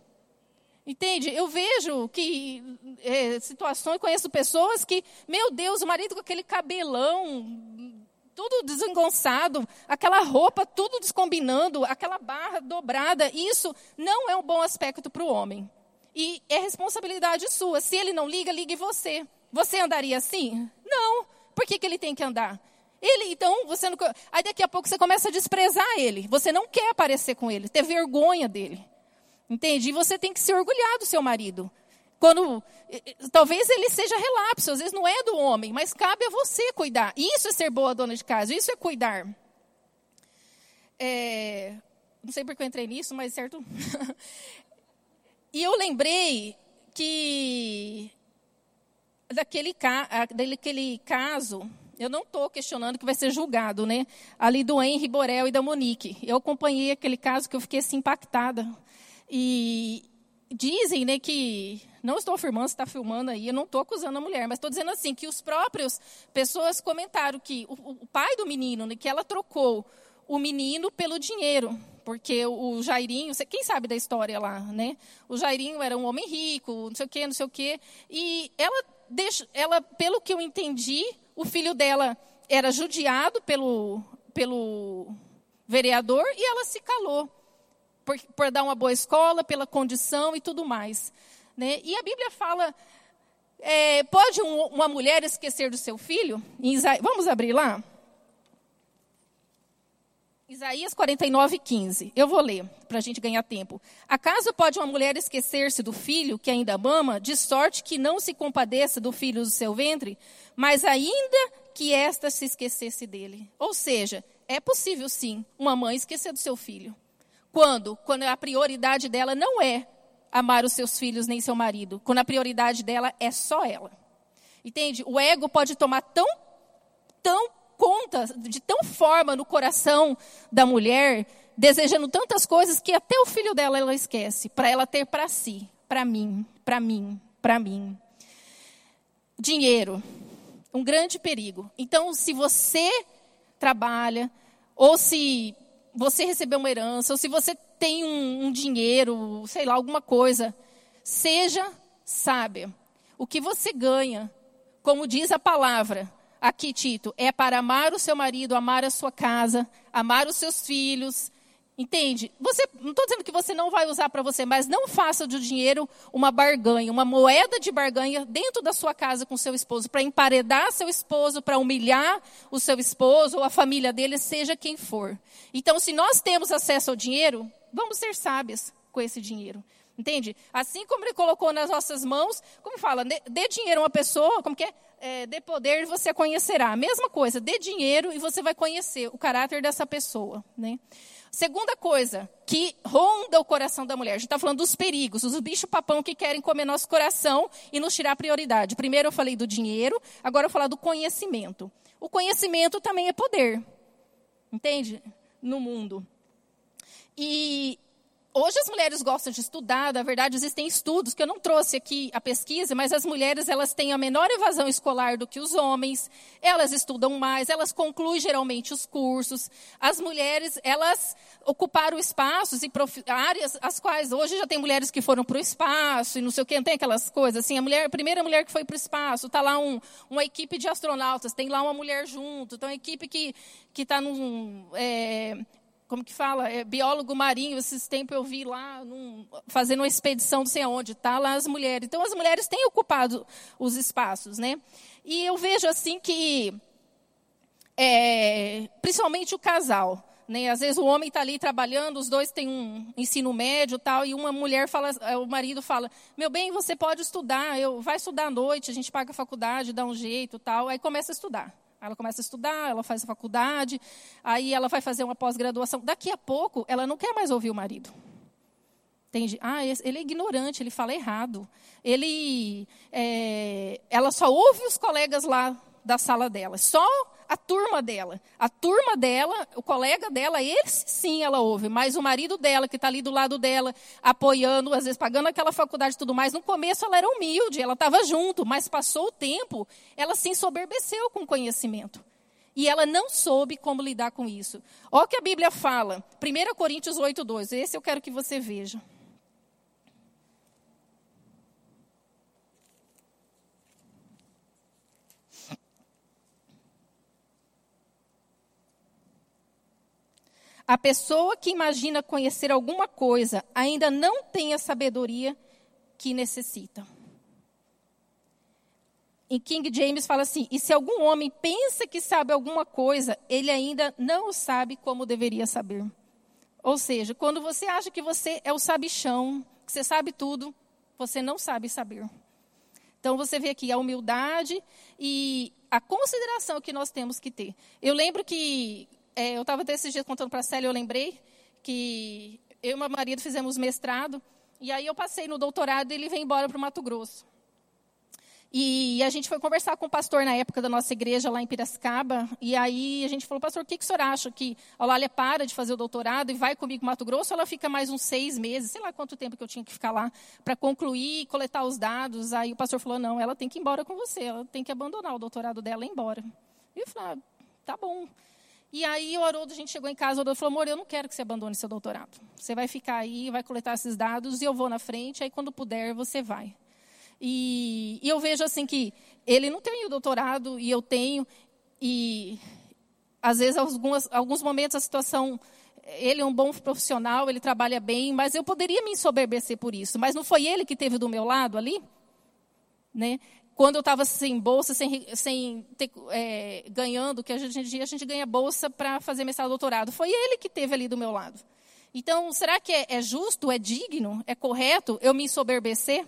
Entende? Eu vejo que é, situações, conheço pessoas que, meu Deus, o marido com aquele cabelão, tudo desengonçado, aquela roupa tudo descombinando, aquela barra dobrada, isso não é um bom aspecto para o homem. E é responsabilidade sua. Se ele não liga, ligue você. Você andaria assim? Não. Por que, que ele tem que andar? Ele, então, você não. Aí daqui a pouco você começa a desprezar ele. Você não quer aparecer com ele, ter vergonha dele. Entende? E você tem que se orgulhar do seu marido. Quando talvez ele seja relapso, às vezes não é do homem, mas cabe a você cuidar. Isso é ser boa dona de casa, isso é cuidar. É, não sei porque eu entrei nisso, mas certo. <laughs> e eu lembrei que daquele, daquele caso, eu não estou questionando que vai ser julgado, né? Ali do Henri Borel e da Monique. Eu acompanhei aquele caso que eu fiquei assim impactada. E dizem né, que, não estou afirmando, se está filmando aí, eu não estou acusando a mulher, mas estou dizendo assim, que os próprios pessoas comentaram que o, o pai do menino, né, que ela trocou o menino pelo dinheiro, porque o Jairinho, quem sabe da história lá, né? O Jairinho era um homem rico, não sei o quê, não sei o quê, e ela, ela pelo que eu entendi, o filho dela era judiado pelo, pelo vereador e ela se calou por, por dar uma boa escola, pela condição e tudo mais. Né? E a Bíblia fala, é, pode um, uma mulher esquecer do seu filho? vamos abrir lá? Isaías 49, 15. Eu vou ler, para a gente ganhar tempo. Acaso pode uma mulher esquecer-se do filho que ainda mama, de sorte que não se compadeça do filho do seu ventre, mas ainda que esta se esquecesse dele? Ou seja, é possível sim uma mãe esquecer do seu filho. Quando? Quando a prioridade dela não é amar os seus filhos nem seu marido. Quando a prioridade dela é só ela. Entende? O ego pode tomar tão, tão conta, de tão forma no coração da mulher, desejando tantas coisas que até o filho dela ela esquece, para ela ter para si, para mim, para mim, para mim. Dinheiro, um grande perigo. Então, se você trabalha, ou se você recebeu uma herança, ou se você tem um, um dinheiro, sei lá, alguma coisa, seja sábia. o que você ganha, como diz a palavra, aqui, Tito, é para amar o seu marido, amar a sua casa, amar os seus filhos. Entende? Você, não estou dizendo que você não vai usar para você, mas não faça do dinheiro uma barganha, uma moeda de barganha dentro da sua casa com seu esposo, para emparedar seu esposo, para humilhar o seu esposo ou a família dele, seja quem for. Então, se nós temos acesso ao dinheiro, vamos ser sábios com esse dinheiro. Entende? Assim como ele colocou nas nossas mãos, como fala, dê, dinheiro a uma pessoa, como que é? é? Dê poder e você conhecerá. Mesma coisa, dê dinheiro e você vai conhecer o caráter dessa pessoa. Né? Segunda coisa que ronda o coração da mulher. A gente está falando dos perigos, os bichos papão que querem comer nosso coração e nos tirar prioridade. Primeiro eu falei do dinheiro, agora eu vou falar do conhecimento. O conhecimento também é poder. Entende? No mundo. E Hoje as mulheres gostam de estudar, na verdade existem estudos que eu não trouxe aqui a pesquisa, mas as mulheres elas têm a menor evasão escolar do que os homens. Elas estudam mais, elas concluem geralmente os cursos. As mulheres elas ocuparam espaços e áreas as quais hoje já tem mulheres que foram para o espaço e não sei o que, tem aquelas coisas assim. A mulher, a primeira mulher que foi para o espaço, está lá um, uma equipe de astronautas, tem lá uma mulher junto, então uma equipe que que está num é, como que fala, é, biólogo marinho, esses tempos eu vi lá, num, fazendo uma expedição não sei aonde, tá lá as mulheres. Então as mulheres têm ocupado os espaços, né? E eu vejo assim que, é, principalmente o casal, né? Às vezes o homem está ali trabalhando, os dois têm um ensino médio tal, e uma mulher fala, é, o marido fala, meu bem, você pode estudar, eu, vai estudar à noite, a gente paga a faculdade, dá um jeito tal, aí começa a estudar. Ela começa a estudar, ela faz a faculdade, aí ela vai fazer uma pós-graduação. Daqui a pouco, ela não quer mais ouvir o marido. Entende? Ah, ele é ignorante, ele fala errado. Ele, é, ela só ouve os colegas lá da sala dela. Só a turma dela. A turma dela, o colega dela, esse sim ela ouve. Mas o marido dela, que está ali do lado dela, apoiando, às vezes pagando aquela faculdade e tudo mais, no começo ela era humilde, ela estava junto, mas passou o tempo, ela se ensoberbeceu com conhecimento. E ela não soube como lidar com isso. Olha o que a Bíblia fala. 1 Coríntios 8, 2. Esse eu quero que você veja. A pessoa que imagina conhecer alguma coisa ainda não tem a sabedoria que necessita. Em King James fala assim: e se algum homem pensa que sabe alguma coisa, ele ainda não sabe como deveria saber. Ou seja, quando você acha que você é o sabichão, que você sabe tudo, você não sabe saber. Então você vê aqui a humildade e a consideração que nós temos que ter. Eu lembro que é, eu estava desses dias contando para a Célia, eu lembrei que eu e meu marido fizemos mestrado, e aí eu passei no doutorado e ele veio embora para o Mato Grosso. E a gente foi conversar com o pastor na época da nossa igreja lá em Piracicaba. E aí a gente falou, pastor, o que, que o senhor acha? Que a Olália para de fazer o doutorado e vai comigo para Mato Grosso ou ela fica mais uns seis meses? Sei lá quanto tempo que eu tinha que ficar lá para concluir, coletar os dados. Aí o pastor falou, não, ela tem que ir embora com você. Ela tem que abandonar o doutorado dela e ir embora. E eu falei, ah, tá bom. E aí o Haroldo, a gente chegou em casa, o Haroldo falou, amor, eu não quero que você abandone seu doutorado. Você vai ficar aí, vai coletar esses dados e eu vou na frente, aí quando puder você vai. E, e eu vejo assim que ele não tem o doutorado e eu tenho, e às vezes algumas, alguns momentos a situação ele é um bom profissional, ele trabalha bem, mas eu poderia me ensoberbecer por isso. Mas não foi ele que teve do meu lado ali? Né? Quando eu estava sem bolsa, sem, sem ter, é, ganhando, que a gente, a gente ganha bolsa para fazer mestrado doutorado. Foi ele que teve ali do meu lado. Então, será que é, é justo, é digno, é correto eu me ensoberbecer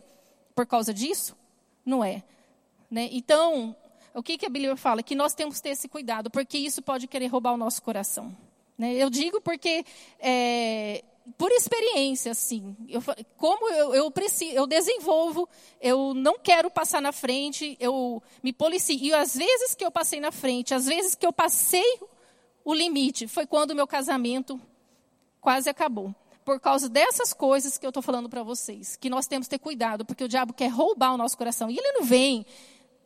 por causa disso? Não é. Né? Então, o que, que a Bíblia fala? Que nós temos que ter esse cuidado, porque isso pode querer roubar o nosso coração. Né? Eu digo porque é, por experiência, assim, eu, como eu, eu, preciso, eu desenvolvo, eu não quero passar na frente, eu me policio. E às vezes que eu passei na frente, às vezes que eu passei o limite, foi quando o meu casamento quase acabou. Por causa dessas coisas que eu estou falando para vocês, que nós temos que ter cuidado, porque o diabo quer roubar o nosso coração. E ele não vem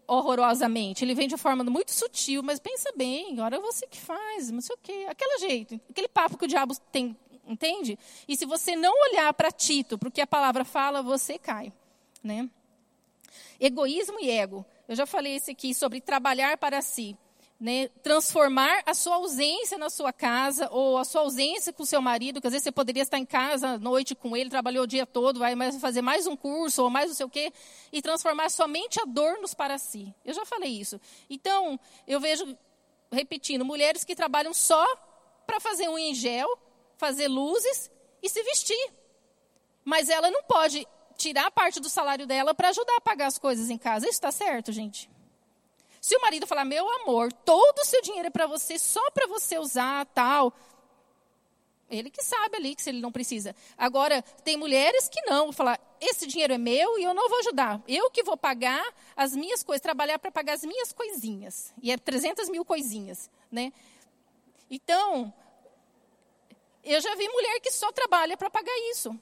horrorosamente, ele vem de forma muito sutil, mas pensa bem, é você que faz, não sei o quê. Aquele jeito, aquele papo que o diabo tem entende? E se você não olhar para Tito, para o que a palavra fala, você cai, né? Egoísmo e ego. Eu já falei isso aqui sobre trabalhar para si. Né, transformar a sua ausência na sua casa ou a sua ausência com o seu marido, que às vezes você poderia estar em casa à noite com ele, trabalhou o dia todo, vai fazer mais um curso ou mais não sei o quê, e transformar somente a dor nos para si. Eu já falei isso. Então, eu vejo, repetindo, mulheres que trabalham só para fazer um em gel, fazer luzes e se vestir. Mas ela não pode tirar parte do salário dela para ajudar a pagar as coisas em casa. Isso está certo, gente? Se o marido falar, meu amor, todo o seu dinheiro é para você, só para você usar, tal. Ele que sabe ali que se ele não precisa. Agora, tem mulheres que não, falar, esse dinheiro é meu e eu não vou ajudar. Eu que vou pagar as minhas coisas, trabalhar para pagar as minhas coisinhas. E é 300 mil coisinhas, né? Então, eu já vi mulher que só trabalha para pagar isso.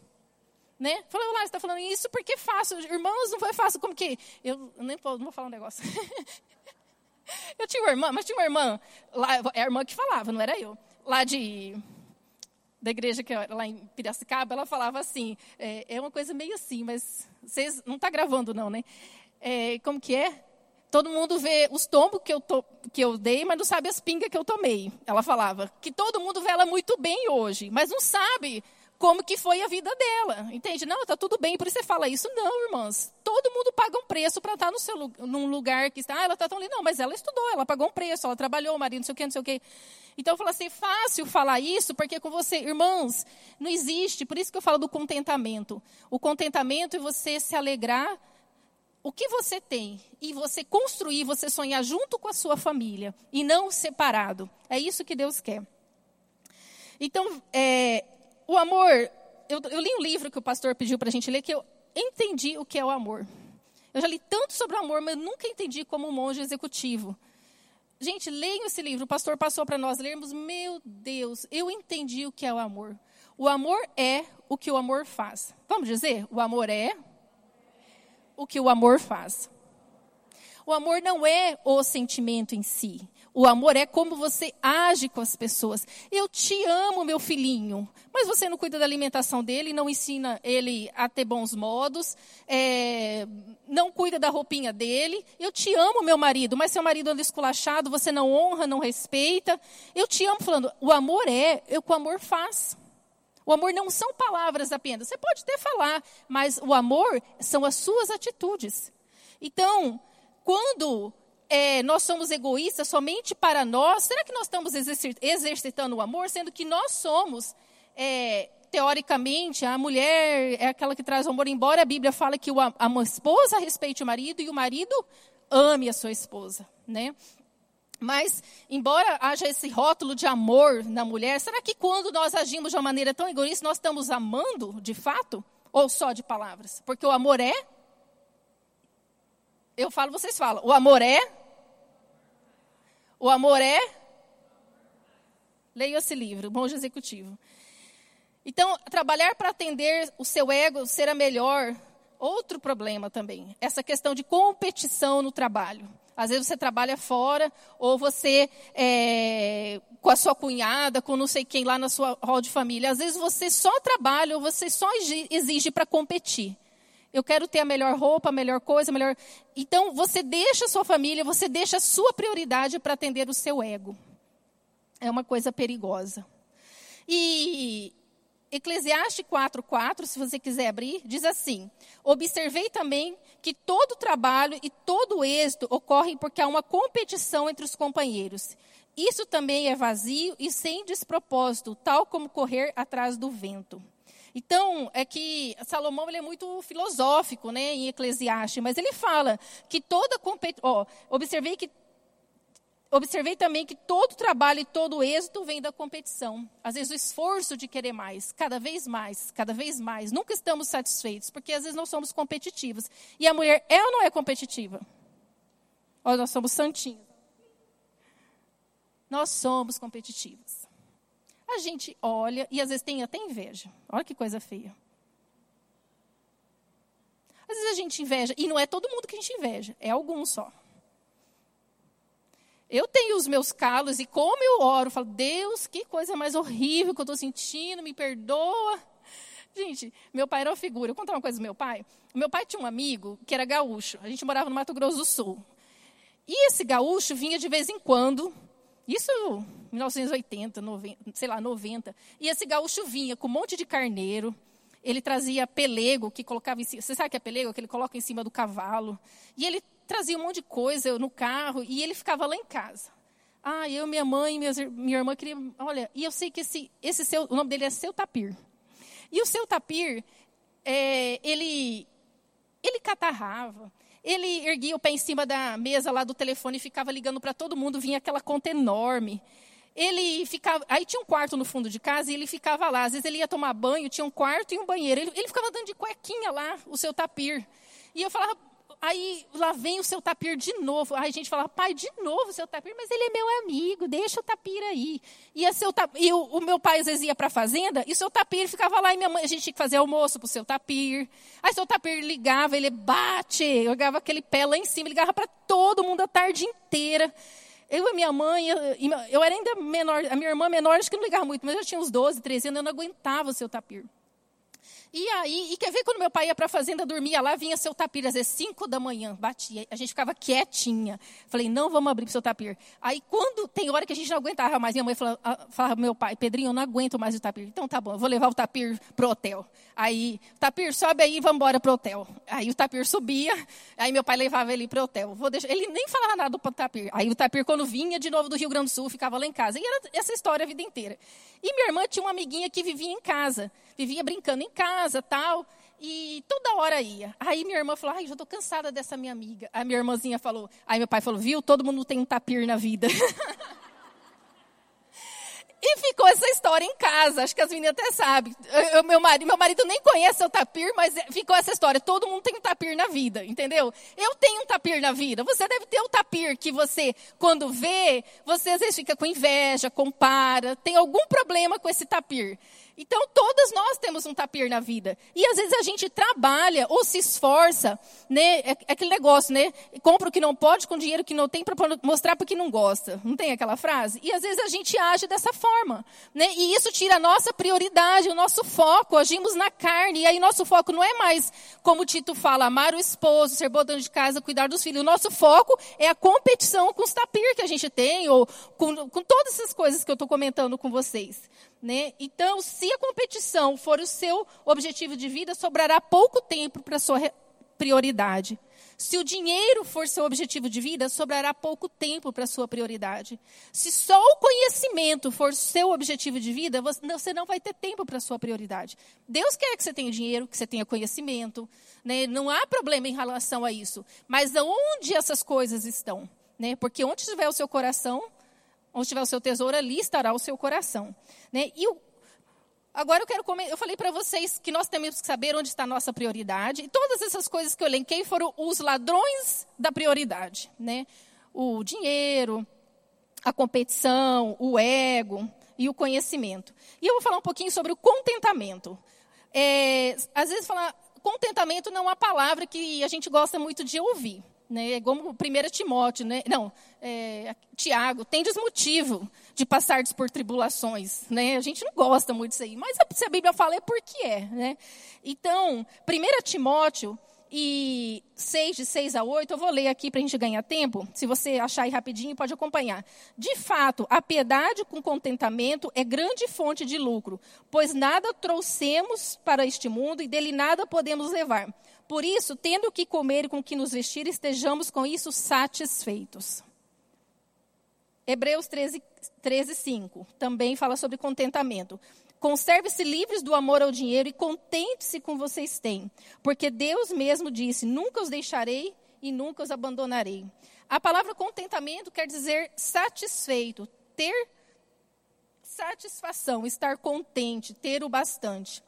Né? Falei, lá, você está falando isso porque é fácil. Irmãos, não foi fácil. Como que? Eu nem não vou falar um negócio. <laughs> eu tinha uma irmã, mas tinha uma irmã, lá, é a irmã que falava, não era eu. Lá de da igreja que era lá em Piracicaba, ela falava assim, é, é uma coisa meio assim, mas vocês não está gravando não, né? É, como que é? Todo mundo vê os tombos que eu, to, que eu dei, mas não sabe as pingas que eu tomei. Ela falava que todo mundo vê ela muito bem hoje, mas não sabe como que foi a vida dela. Entende? Não, está tudo bem, por isso você fala isso. Não, irmãs. Todo mundo paga um preço para estar tá no seu, num lugar que está. Ah, ela está tão linda. Não, mas ela estudou, ela pagou um preço, ela trabalhou, o marido, não sei o quê, não sei o quê. Então eu falo assim, fácil falar isso, porque com você, irmãos, não existe. Por isso que eu falo do contentamento. O contentamento é você se alegrar o que você tem e você construir, você sonhar junto com a sua família e não separado. É isso que Deus quer. Então, é, o amor, eu, eu, li um livro que o pastor pediu para a gente ler que eu entendi o que é o amor. Eu já li tanto sobre o amor, mas nunca entendi como um monge executivo. Gente, leiam esse livro. O pastor passou para nós lermos. Meu Deus, eu entendi o que é o amor. O amor é o que o amor faz. Vamos dizer? O amor é o que o amor faz. O amor não é o sentimento em si. O amor é como você age com as pessoas. Eu te amo, meu filhinho, mas você não cuida da alimentação dele, não ensina ele a ter bons modos, é, não cuida da roupinha dele. Eu te amo, meu marido, mas seu marido anda esculachado, você não honra, não respeita. Eu te amo, falando, o amor é, o que o amor faz. O amor não são palavras apenas. Você pode até falar, mas o amor são as suas atitudes. Então, quando é, nós somos egoístas somente para nós, será que nós estamos exercitando o amor, sendo que nós somos, é, teoricamente, a mulher é aquela que traz o amor, embora a Bíblia fale que a, a esposa respeite o marido e o marido ame a sua esposa, né? Mas, embora haja esse rótulo de amor na mulher, será que quando nós agimos de uma maneira tão egoísta, nós estamos amando de fato? Ou só de palavras? Porque o amor é eu falo, vocês falam. O amor é? O amor é? Leia esse livro, Monge Executivo. Então, trabalhar para atender o seu ego, ser a melhor, outro problema também. Essa questão de competição no trabalho. Às vezes você trabalha fora, ou você é, com a sua cunhada, com não sei quem lá na sua hall de família. Às vezes você só trabalha, ou você só exige para competir eu quero ter a melhor roupa, a melhor coisa, a melhor. Então, você deixa a sua família, você deixa a sua prioridade para atender o seu ego. É uma coisa perigosa. E Eclesiastes 4:4, se você quiser abrir, diz assim: Observei também que todo trabalho e todo êxito ocorrem porque há uma competição entre os companheiros. Isso também é vazio e sem despropósito, tal como correr atrás do vento. Então, é que Salomão ele é muito filosófico, né, em Eclesiastes, mas ele fala que toda competição, observei que observei também que todo trabalho e todo êxito vem da competição. Às vezes o esforço de querer mais, cada vez mais, cada vez mais. Nunca estamos satisfeitos, porque às vezes não somos competitivos. E a mulher é ou não é competitiva? Ou nós somos santinhos? Nós somos competitivos a gente olha e às vezes tem até inveja. Olha que coisa feia. Às vezes a gente inveja, e não é todo mundo que a gente inveja, é alguns só. Eu tenho os meus calos e como eu oro, eu falo, Deus, que coisa mais horrível que eu estou sentindo, me perdoa. Gente, meu pai era uma figura. Eu contar uma coisa do meu pai. Meu pai tinha um amigo que era gaúcho. A gente morava no Mato Grosso do Sul. E esse gaúcho vinha de vez em quando, isso 1980, 90, sei lá, 90. E esse gaúcho vinha com um monte de carneiro. Ele trazia pelego que colocava em cima. Você sabe que é pelego? Que ele coloca em cima do cavalo. E ele trazia um monte de coisa no carro e ele ficava lá em casa. Ah, eu, minha mãe, minha, minha irmã queria. Olha, e eu sei que esse, esse seu, o nome dele é Seu Tapir. E o Seu Tapir, é, ele, ele catarrava, ele erguia o pé em cima da mesa lá do telefone e ficava ligando para todo mundo, vinha aquela conta enorme. Ele ficava, aí tinha um quarto no fundo de casa e ele ficava lá. Às vezes ele ia tomar banho, tinha um quarto e um banheiro. Ele, ele ficava dando de cuequinha lá, o seu tapir. E eu falava, Aí lá vem o seu tapir de novo. Aí a gente fala, pai, de novo o seu tapir, mas ele é meu amigo, deixa o tapir aí. E, seu e o, o, meu pai às vezes ia para a fazenda e o seu tapir ficava lá e minha mãe, a gente tinha que fazer almoço para o seu tapir. Aí o seu tapir ligava, ele bate, jogava aquele pé lá em cima, ligava para todo mundo a tarde inteira. Eu e minha mãe, eu, eu era ainda menor, a minha irmã menor, acho que não ligava muito, mas eu tinha uns 12, 13 anos, eu não aguentava o seu tapir. E aí, e quer ver quando meu pai ia para a fazenda, dormia lá, vinha seu tapir, às vezes 5 da manhã, batia, a gente ficava quietinha. Falei, não vamos abrir para seu tapir. Aí quando, tem hora que a gente não aguentava mais, minha mãe falava, ah, falava meu pai, Pedrinho, eu não aguento mais o tapir. Então tá bom, eu vou levar o tapir pro hotel. Aí, tapir, sobe aí, vamos embora pro hotel. Aí o tapir subia, aí meu pai levava ele pro hotel. Vou deixar, ele nem falava nada do tapir. Aí o tapir, quando vinha de novo do Rio Grande do Sul, ficava lá em casa. E era essa história a vida inteira. E minha irmã tinha uma amiguinha que vivia em casa, vivia brincando em casa, tal, e toda hora ia. Aí minha irmã falou: "Ai, já estou cansada dessa minha amiga". Aí minha irmãzinha falou: "Aí meu pai falou: "Viu? Todo mundo tem um tapir na vida". <laughs> E ficou essa história em casa, acho que as meninas até sabem. Eu, meu, marido, meu marido nem conhece o tapir, mas ficou essa história. Todo mundo tem um tapir na vida, entendeu? Eu tenho um tapir na vida. Você deve ter um tapir que você, quando vê, você às vezes fica com inveja, compara, tem algum problema com esse tapir. Então, todas nós temos um tapir na vida. E às vezes a gente trabalha ou se esforça, né? É, é aquele negócio, né? Compra o que não pode com dinheiro que não tem para mostrar porque não gosta. Não tem aquela frase? E às vezes a gente age dessa forma, né? E isso tira a nossa prioridade, o nosso foco. Agimos na carne. E aí nosso foco não é mais, como o Tito fala, amar o esposo, ser botão de casa, cuidar dos filhos. O nosso foco é a competição com os tapir que a gente tem, ou com, com todas essas coisas que eu estou comentando com vocês. Né? Então, se a competição for o seu objetivo de vida, sobrará pouco tempo para sua prioridade. Se o dinheiro for seu objetivo de vida, sobrará pouco tempo para sua prioridade. Se só o conhecimento for seu objetivo de vida, você não vai ter tempo para sua prioridade. Deus quer que você tenha dinheiro, que você tenha conhecimento. Né? Não há problema em relação a isso. Mas aonde essas coisas estão? Né? Porque onde estiver o seu coração, Onde estiver o seu tesouro, ali estará o seu coração. Né? E o, agora eu quero comentar, eu falei para vocês que nós temos que saber onde está a nossa prioridade. E todas essas coisas que eu elenquei foram os ladrões da prioridade. Né? O dinheiro, a competição, o ego e o conhecimento. E eu vou falar um pouquinho sobre o contentamento. É, às vezes falar contentamento não é uma palavra que a gente gosta muito de ouvir né? É como 1 Timóteo, né? não, é, Tiago, tem desmotivo de passar por tribulações. Né? A gente não gosta muito disso aí, mas se a Bíblia fala é porque é. Né? Então, 1 Timóteo e 6, de 6 a 8, eu vou ler aqui para a gente ganhar tempo. Se você achar aí rapidinho, pode acompanhar. De fato, a piedade com contentamento é grande fonte de lucro, pois nada trouxemos para este mundo e dele nada podemos levar. Por isso, tendo o que comer e com o que nos vestir, estejamos com isso satisfeitos. Hebreus 13, 13 5 também fala sobre contentamento. Conserve-se livres do amor ao dinheiro e contente-se com vocês têm, porque Deus mesmo disse: Nunca os deixarei e nunca os abandonarei. A palavra contentamento quer dizer satisfeito, ter satisfação, estar contente, ter o bastante.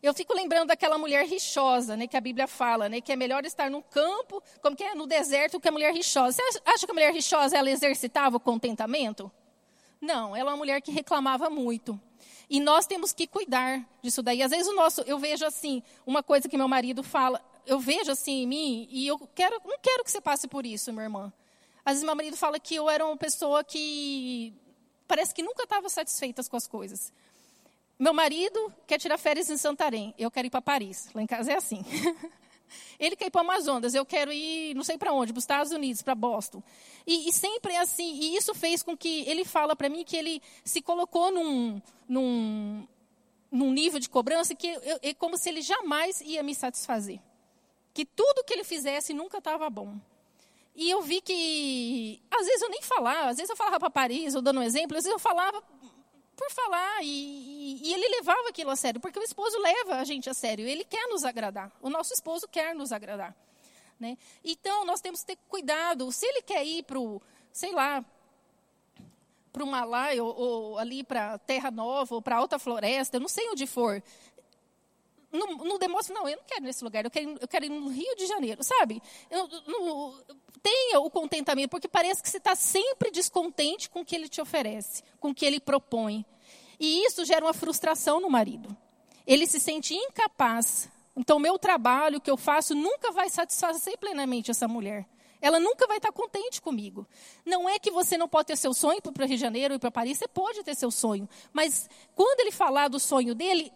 Eu fico lembrando daquela mulher rixosa, né, que a Bíblia fala, né, que é melhor estar no campo, como que é, no deserto, que a mulher rixosa. Você acha que a mulher rixosa ela exercitava o contentamento? Não, ela é uma mulher que reclamava muito. E nós temos que cuidar disso daí. Às vezes o nosso, eu vejo assim, uma coisa que meu marido fala, eu vejo assim em mim e eu quero, não quero que você passe por isso, minha irmã. Às vezes meu marido fala que eu era uma pessoa que parece que nunca estava satisfeita com as coisas. Meu marido quer tirar férias em Santarém, eu quero ir para Paris. Lá em casa é assim. <laughs> Ele quer ir para o Amazonas, eu quero ir não sei para onde, para os Estados Unidos, para Boston. E, e, sempre é assim. E isso fez com que ele fala para mim que ele se colocou num, num, num nível de cobrança que é como se ele jamais ia me satisfazer. Que tudo que ele fizesse nunca estava bom. E eu vi que, às vezes eu nem falava, às vezes eu falava para Paris, ou dando um exemplo, às vezes eu falava por falar, e, e, e, ele levava aquilo a sério, porque o esposo leva a gente a sério, ele quer nos agradar, o nosso esposo quer nos agradar. Né? Então, nós temos que ter cuidado, se ele quer ir para o, sei lá, para o Malai, ou, ou ali para Terra Nova, ou para Alta Floresta, eu não sei onde for, não demonstra, não, eu não quero nesse lugar, eu quero, eu quero ir no Rio de Janeiro, sabe? Eu, não, tenha o contentamento, porque parece que você está sempre descontente com o que ele te oferece, com o que ele propõe. E isso gera uma frustração no marido. Ele se sente incapaz. Então, meu trabalho, o que eu faço, nunca vai satisfazer plenamente essa mulher. Ela nunca vai estar contente comigo. Não é que você não pode ter seu sonho para o Rio de Janeiro e para Paris, você pode ter seu sonho. Mas quando ele falar do sonho dele,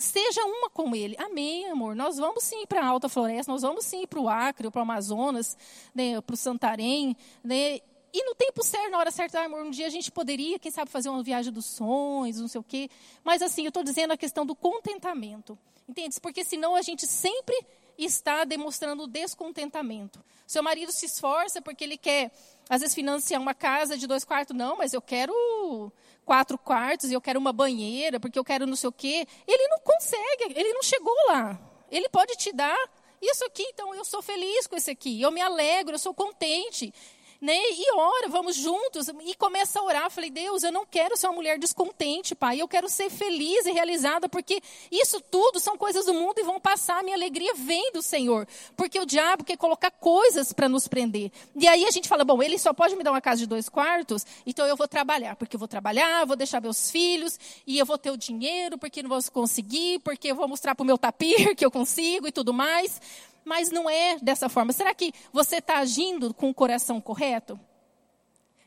seja uma com ele. Amém, amor. Nós vamos sim para a Alta Floresta, nós vamos sim para o Acre, para o Amazonas, né, para o Santarém. Né, e no tempo certo, na hora certa, ah, amor, um dia a gente poderia, quem sabe, fazer uma viagem dos sonhos, não sei o quê. Mas assim, eu estou dizendo a questão do contentamento. Entende? Porque senão a gente sempre está demonstrando descontentamento. Seu marido se esforça porque ele quer, às vezes, financiar uma casa de dois quartos. Não, mas eu quero quatro quartos e eu quero uma banheira, porque eu quero não sei o quê. Ele não consegue, ele não chegou lá. Ele pode te dar isso aqui, então eu sou feliz com esse aqui. Eu me alegro, eu sou contente né? E ora, vamos juntos. E começa a orar. Falei, Deus, eu não quero ser uma mulher descontente, Pai. Eu quero ser feliz e realizada, porque isso tudo são coisas do mundo e vão passar. A minha alegria vem do Senhor. Porque o diabo quer colocar coisas para nos prender. E aí a gente fala, bom, ele só pode me dar uma casa de dois quartos, então eu vou trabalhar. Porque eu vou trabalhar, vou deixar meus filhos, e eu vou ter o dinheiro, porque não vou conseguir, porque eu vou mostrar para o meu tapir <laughs> que eu consigo e tudo mais mas não é dessa forma. Será que você está agindo com o coração correto?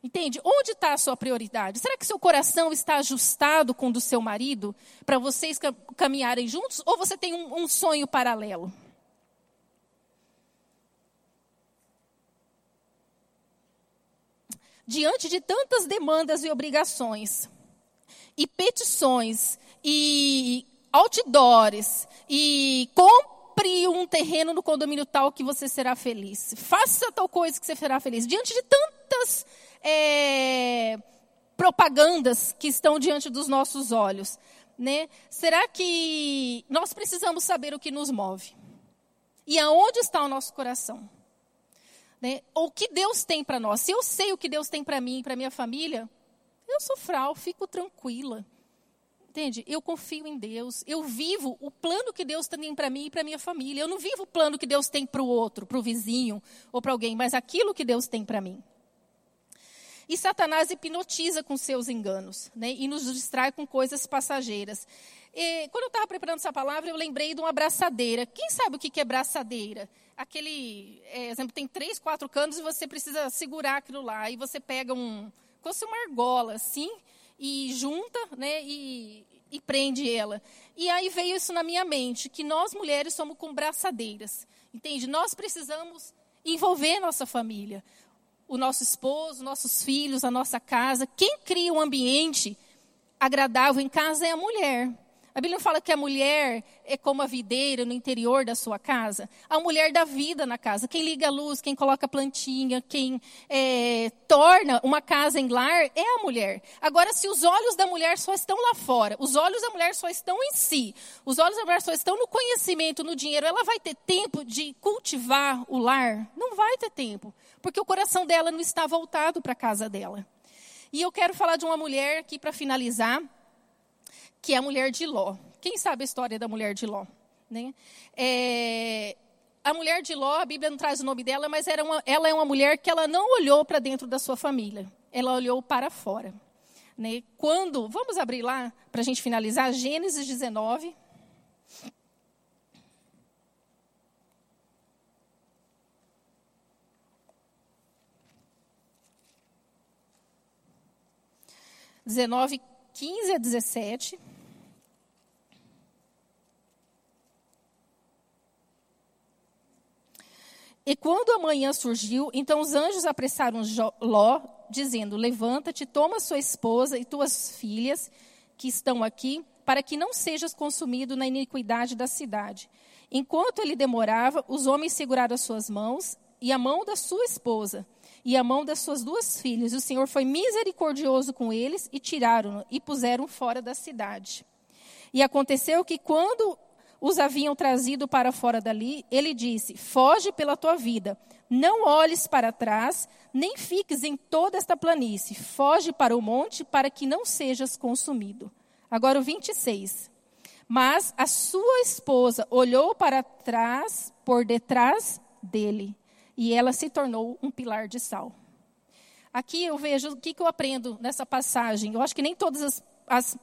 Entende? Onde está a sua prioridade? Será que seu coração está ajustado com o do seu marido para vocês caminharem juntos? Ou você tem um, um sonho paralelo? Diante de tantas demandas e obrigações, e petições, e outdoors, e com compre um terreno no condomínio tal que você será feliz. Faça tal coisa que você será feliz. Diante de tantas é, propagandas que estão diante dos nossos olhos, né? Será que nós precisamos saber o que nos move? E aonde está o nosso coração? Né? O que Deus tem para nós? Se eu sei o que Deus tem para mim e para minha família, eu sou fral, fico tranquila. Entende? Eu confio em Deus. Eu vivo o plano que Deus tem para mim e para minha família. Eu não vivo o plano que Deus tem para o outro, para o vizinho ou para alguém, mas aquilo que Deus tem para mim. E Satanás hipnotiza com seus enganos né? e nos distrai com coisas passageiras. E, quando eu estava preparando essa palavra, eu lembrei de uma braçadeira. Quem sabe o que é braçadeira? Aquele, é, exemplo, tem três, quatro canos e você precisa segurar aquilo lá. E você pega um, como se uma argola, assim, e junta, né, e, e prende ela. E aí veio isso na minha mente, que nós mulheres somos com braçadeiras, entende? Nós precisamos envolver nossa família, o nosso esposo, nossos filhos, a nossa casa. Quem cria um ambiente agradável em casa é a mulher. A Bíblia fala que a mulher é como a videira no interior da sua casa. A mulher dá vida na casa. Quem liga a luz, quem coloca a plantinha, quem é, torna uma casa em lar é a mulher. Agora, se os olhos da mulher só estão lá fora, os olhos da mulher só estão em si, os olhos da mulher só estão no conhecimento, no dinheiro, ela vai ter tempo de cultivar o lar? Não vai ter tempo, porque o coração dela não está voltado para a casa dela. E eu quero falar de uma mulher aqui para finalizar que é a mulher de Ló. Quem sabe a história da mulher de Ló? Né? É, a mulher de Ló, a Bíblia não traz o nome dela, mas uma, ela é uma mulher que ela não olhou para dentro da sua família, ela olhou para fora. Né? Quando, vamos abrir lá para a gente finalizar, Gênesis 19. Dezenove, 15 a 17. E quando a manhã surgiu, então os anjos apressaram Ló, dizendo: Levanta-te, toma sua esposa e tuas filhas que estão aqui, para que não sejas consumido na iniquidade da cidade. Enquanto ele demorava, os homens seguraram as suas mãos e a mão da sua esposa e a mão das suas duas filhas. O Senhor foi misericordioso com eles e tiraram-no e puseram fora da cidade. E aconteceu que quando os haviam trazido para fora dali, ele disse: Foge pela tua vida, não olhes para trás, nem fiques em toda esta planície. Foge para o monte, para que não sejas consumido. Agora o 26. Mas a sua esposa olhou para trás, por detrás dele, e ela se tornou um pilar de sal. Aqui eu vejo o que, que eu aprendo nessa passagem. Eu acho que nem todas as, as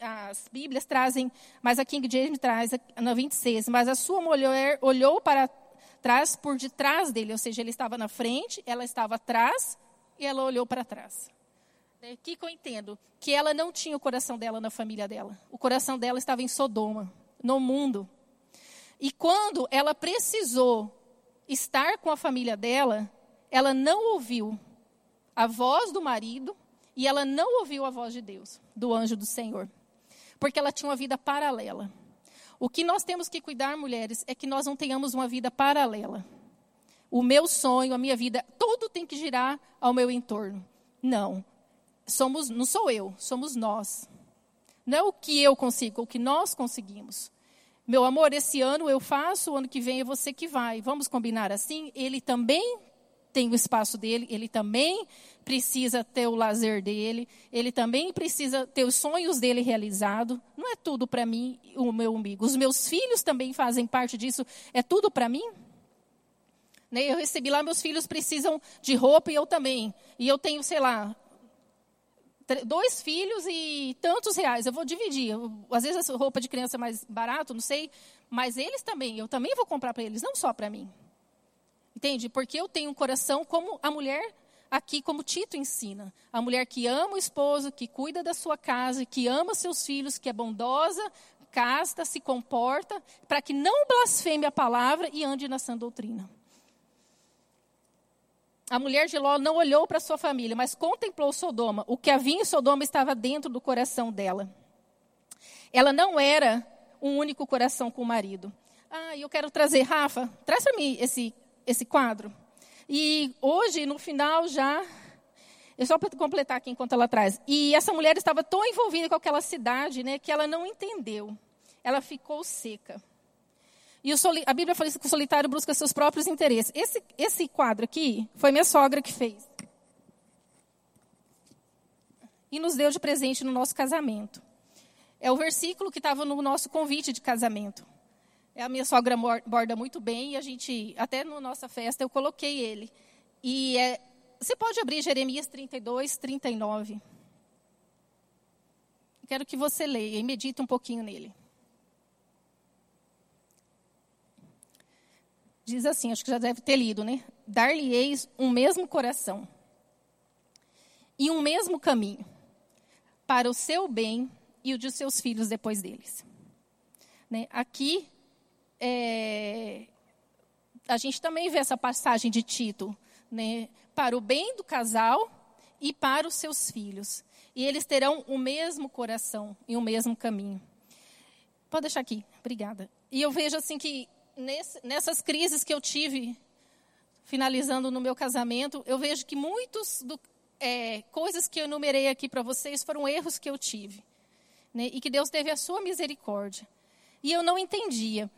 as Bíblias trazem, mas a King James traz na 26, mas a sua mulher olhou para trás por detrás dele, ou seja, ele estava na frente, ela estava atrás e ela olhou para trás. O que, que eu entendo? Que ela não tinha o coração dela na família dela. O coração dela estava em Sodoma, no mundo. E quando ela precisou estar com a família dela, ela não ouviu a voz do marido, e ela não ouviu a voz de Deus, do anjo do Senhor, porque ela tinha uma vida paralela. O que nós temos que cuidar, mulheres, é que nós não tenhamos uma vida paralela. O meu sonho, a minha vida, tudo tem que girar ao meu entorno. Não. Somos, não sou eu, somos nós. Não é o que eu consigo, é o que nós conseguimos. Meu amor, esse ano eu faço, o ano que vem é você que vai. Vamos combinar assim? Ele também tem o espaço dele, ele também precisa ter o lazer dele, ele também precisa ter os sonhos dele realizados. Não é tudo para mim, o meu umbigo. Os meus filhos também fazem parte disso. É tudo para mim? Né, eu recebi lá, meus filhos precisam de roupa e eu também. E eu tenho, sei lá, dois filhos e tantos reais. Eu vou dividir. Às vezes a roupa de criança é mais barato, não sei. Mas eles também, eu também vou comprar para eles, não só para mim. Entende? Porque eu tenho um coração como a mulher aqui, como Tito ensina. A mulher que ama o esposo, que cuida da sua casa, que ama seus filhos, que é bondosa, casta, se comporta, para que não blasfeme a palavra e ande na sã doutrina. A mulher de Ló não olhou para sua família, mas contemplou Sodoma. O que havia em Sodoma estava dentro do coração dela. Ela não era um único coração com o marido. Ah, eu quero trazer, Rafa, traz para mim esse esse quadro. E hoje, no final, já. Eu só para completar aqui enquanto ela traz. E essa mulher estava tão envolvida com aquela cidade, né, que ela não entendeu. Ela ficou seca. E soli, a Bíblia fala que o solitário busca seus próprios interesses. Esse, esse quadro aqui foi minha sogra que fez. E nos deu de presente no nosso casamento. É o versículo que estava no nosso convite de casamento. A minha sogra borda muito bem e a gente, até na nossa festa, eu coloquei ele. E é, você pode abrir Jeremias 32, 39. Quero que você leia e medite um pouquinho nele. Diz assim, acho que já deve ter lido, né? Dar-lhe-eis um mesmo coração e um mesmo caminho para o seu bem e o de seus filhos depois deles. Né? Aqui é, a gente também vê essa passagem de Tito, né, para o bem do casal e para os seus filhos. E eles terão o mesmo coração e o mesmo caminho. Pode deixar aqui, obrigada. E eu vejo assim que nesse, nessas crises que eu tive, finalizando no meu casamento, eu vejo que muitos do, é, coisas que eu enumerei aqui para vocês foram erros que eu tive. Né, e que Deus teve a sua misericórdia. E eu não entendia.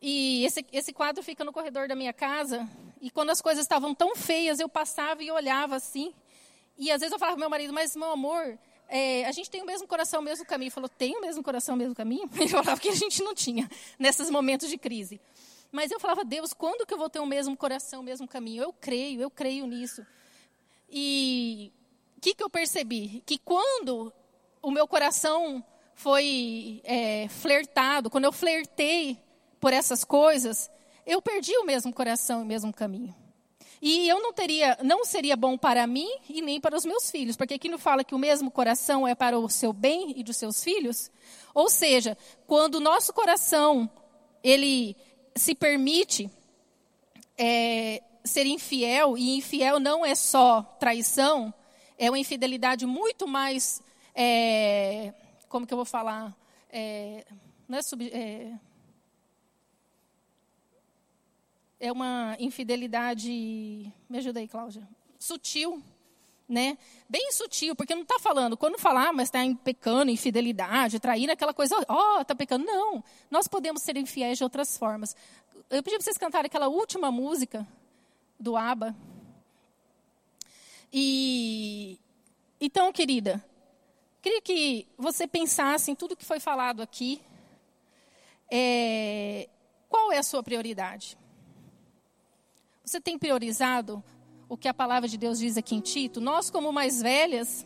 E esse, esse quadro fica no corredor da minha casa. E quando as coisas estavam tão feias, eu passava e olhava assim. E às vezes eu falava para meu marido, mas meu amor, é, a gente tem o mesmo coração, o mesmo caminho. Ele falou, tem o mesmo coração, o mesmo caminho? <laughs> Ele falava que a gente não tinha, nesses momentos de crise. Mas eu falava, Deus, quando que eu vou ter o mesmo coração, o mesmo caminho? Eu creio, eu creio nisso. E o que, que eu percebi? Que quando o meu coração foi é, flertado, quando eu flertei por essas coisas, eu perdi o mesmo coração e o mesmo caminho. E eu não teria, não seria bom para mim e nem para os meus filhos, porque aqui não fala que o mesmo coração é para o seu bem e dos seus filhos. Ou seja, quando o nosso coração ele se permite é, ser infiel, e infiel não é só traição, é uma infidelidade muito mais. É, como que eu vou falar? É, não é, sub, é, é uma infidelidade. Me ajuda aí, Cláudia. Sutil, né? Bem sutil, porque não está falando, quando falar, ah, mas está pecando, infidelidade, traindo, aquela coisa, ó, oh, está pecando. Não, nós podemos ser infiéis de outras formas. Eu pedi para vocês cantarem aquela última música do ABBA. E, então, querida, queria que você pensasse em tudo que foi falado aqui. É, qual é a sua prioridade? Você tem priorizado o que a palavra de Deus diz aqui em Tito? Nós, como mais velhas,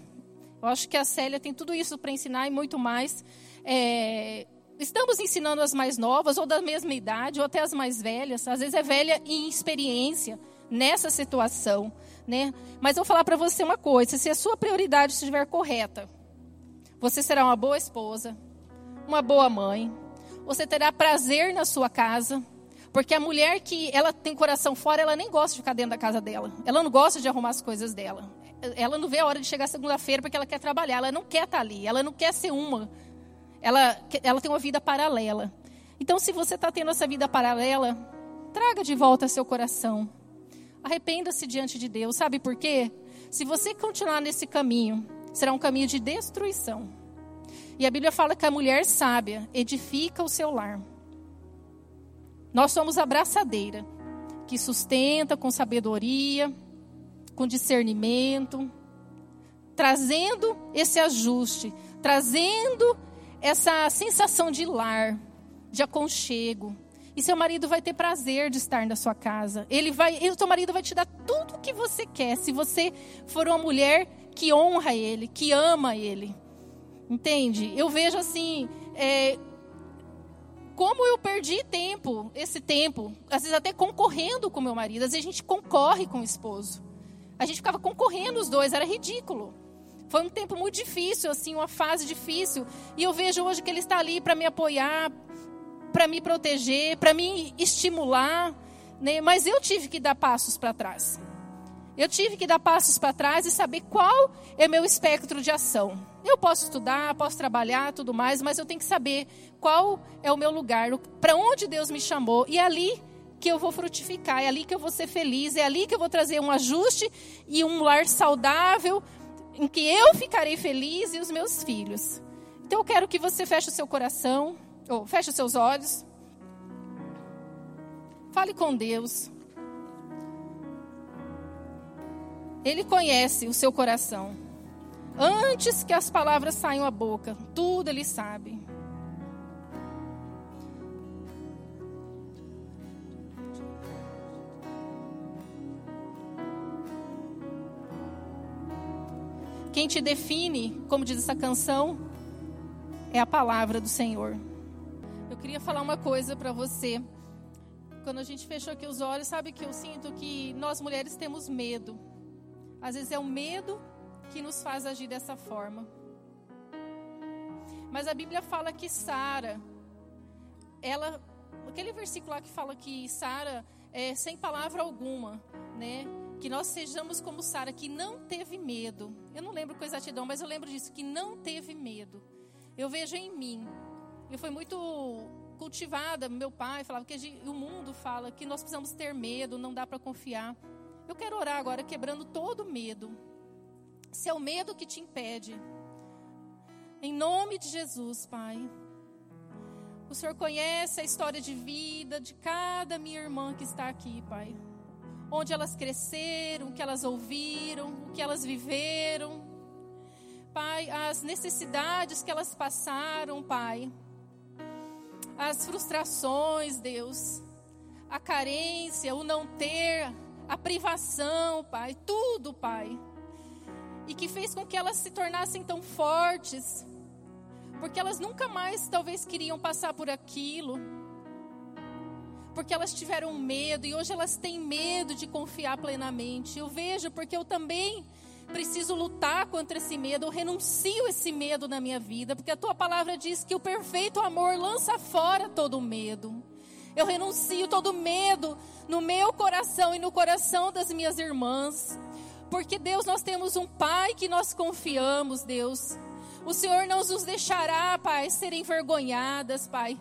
eu acho que a Célia tem tudo isso para ensinar e muito mais. É, estamos ensinando as mais novas, ou da mesma idade, ou até as mais velhas. Às vezes é velha em experiência nessa situação. Né? Mas eu vou falar para você uma coisa: se a sua prioridade estiver correta, você será uma boa esposa, uma boa mãe, você terá prazer na sua casa, porque a mulher que ela tem coração fora, ela nem gosta de ficar dentro da casa dela. Ela não gosta de arrumar as coisas dela. Ela não vê a hora de chegar segunda-feira porque ela quer trabalhar. Ela não quer estar ali. Ela não quer ser uma. Ela, ela tem uma vida paralela. Então, se você está tendo essa vida paralela, traga de volta seu coração. Arrependa-se diante de Deus. Sabe por quê? Se você continuar nesse caminho, será um caminho de destruição. E a Bíblia fala que a mulher sábia edifica o seu lar. Nós somos a braçadeira que sustenta com sabedoria, com discernimento, trazendo esse ajuste, trazendo essa sensação de lar, de aconchego. E seu marido vai ter prazer de estar na sua casa. Ele vai, o seu marido vai te dar tudo o que você quer, se você for uma mulher que honra ele, que ama ele. Entende? Eu vejo assim, é, como eu perdi tempo, esse tempo, às vezes até concorrendo com meu marido. Às vezes a gente concorre com o esposo. A gente ficava concorrendo os dois, era ridículo. Foi um tempo muito difícil, assim, uma fase difícil. E eu vejo hoje que ele está ali para me apoiar, para me proteger, para me estimular. Né? Mas eu tive que dar passos para trás. Eu tive que dar passos para trás e saber qual é meu espectro de ação. Eu posso estudar, posso trabalhar, tudo mais, mas eu tenho que saber qual é o meu lugar, para onde Deus me chamou. E é ali que eu vou frutificar, é ali que eu vou ser feliz, é ali que eu vou trazer um ajuste e um lar saudável, em que eu ficarei feliz e os meus filhos. Então eu quero que você feche o seu coração, ou feche os seus olhos. Fale com Deus. Ele conhece o seu coração. Antes que as palavras saiam à boca, tudo ele sabe. Quem te define, como diz essa canção, é a palavra do Senhor. Eu queria falar uma coisa para você. Quando a gente fechou aqui os olhos, sabe que eu sinto que nós mulheres temos medo às vezes é o medo que nos faz agir dessa forma. Mas a Bíblia fala que Sara, ela, aquele versículo lá que fala que Sara é sem palavra alguma, né? Que nós sejamos como Sara, que não teve medo. Eu não lembro com exatidão, mas eu lembro disso, que não teve medo. Eu vejo em mim. Eu fui muito cultivada, meu pai falava que o mundo fala que nós precisamos ter medo, não dá para confiar. Eu quero orar agora quebrando todo medo. Se é o medo que te impede. Em nome de Jesus, Pai. O Senhor conhece a história de vida de cada minha irmã que está aqui, Pai. Onde elas cresceram, o que elas ouviram, o que elas viveram. Pai, as necessidades que elas passaram, Pai. As frustrações, Deus. A carência, o não ter, a privação, Pai, tudo, Pai. E que fez com que elas se tornassem tão fortes, porque elas nunca mais talvez queriam passar por aquilo, porque elas tiveram medo e hoje elas têm medo de confiar plenamente. Eu vejo porque eu também preciso lutar contra esse medo, eu renuncio esse medo na minha vida, porque a tua palavra diz que o perfeito amor lança fora todo medo. Eu renuncio todo medo no meu coração e no coração das minhas irmãs. Porque, Deus, nós temos um Pai que nós confiamos, Deus. O Senhor não nos deixará, Pai, ser envergonhadas, Pai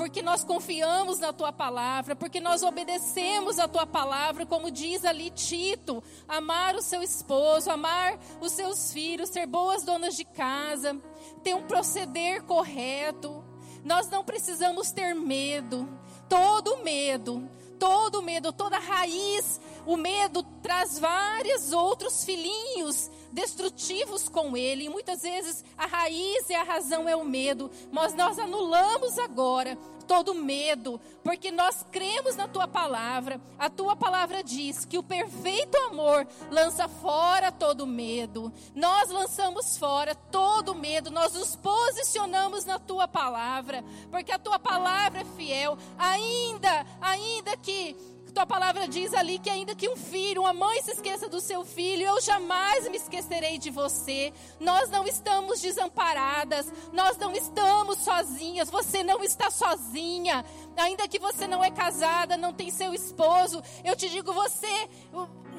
porque nós confiamos na tua palavra, porque nós obedecemos a tua palavra, como diz ali Tito, amar o seu esposo, amar os seus filhos, ser boas donas de casa, ter um proceder correto. Nós não precisamos ter medo, todo medo, todo medo, toda raiz, o medo traz vários outros filhinhos destrutivos com ele. E muitas vezes a raiz e a razão é o medo, mas nós anulamos agora todo medo, porque nós cremos na tua palavra. A tua palavra diz que o perfeito amor lança fora todo medo. Nós lançamos fora todo medo, nós nos posicionamos na tua palavra, porque a tua palavra é fiel, ainda, ainda que tua palavra diz ali que ainda que um filho, uma mãe se esqueça do seu filho, eu jamais me esquecerei de você. Nós não estamos desamparadas, nós não estamos sozinhas, você não está sozinha. Ainda que você não é casada, não tem seu esposo, eu te digo, você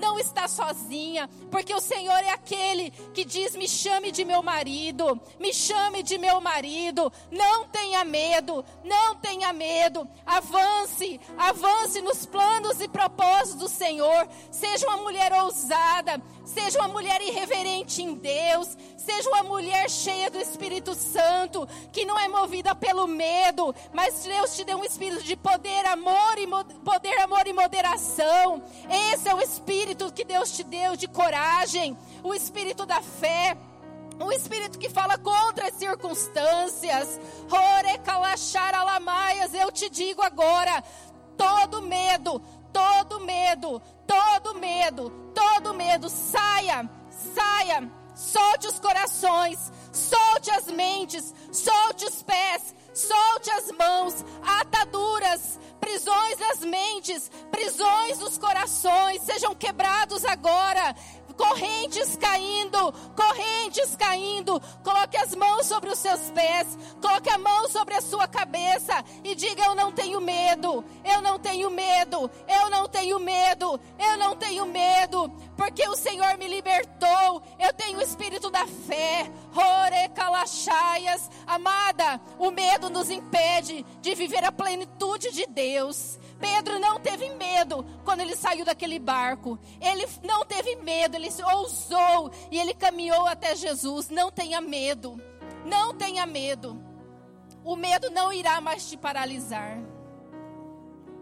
não está sozinha, porque o Senhor é aquele que diz: Me chame de meu marido, me chame de meu marido. Não tenha medo, não tenha medo. Avance, avance nos planos e propósitos do Senhor. Seja uma mulher ousada, seja uma mulher irreverente em Deus, seja uma mulher cheia do Espírito Santo, que não é movida pelo medo, mas Deus te deu um espírito de poder, amor e poder, amor e moderação. Esse é o espírito que Deus te deu de coragem, o espírito da fé. O espírito que fala contra as circunstâncias. Eu te digo agora: todo medo, todo medo, todo medo, todo medo, saia, saia, solte os corações, solte as mentes, solte os pés, solte as mãos, ataduras, prisões das mentes, prisões dos corações, sejam quebrados agora correntes caindo, correntes caindo. Coloque as mãos sobre os seus pés, coloque a mão sobre a sua cabeça e diga: Eu não tenho medo, eu não tenho medo, eu não tenho medo, eu não tenho medo, porque o Senhor me libertou. Eu tenho o espírito da fé. Amada, o medo nos impede de viver a plenitude de Deus. Pedro não teve medo quando ele saiu daquele barco. Ele não teve medo, ele ousou e ele caminhou até Jesus. Não tenha medo. Não tenha medo. O medo não irá mais te paralisar.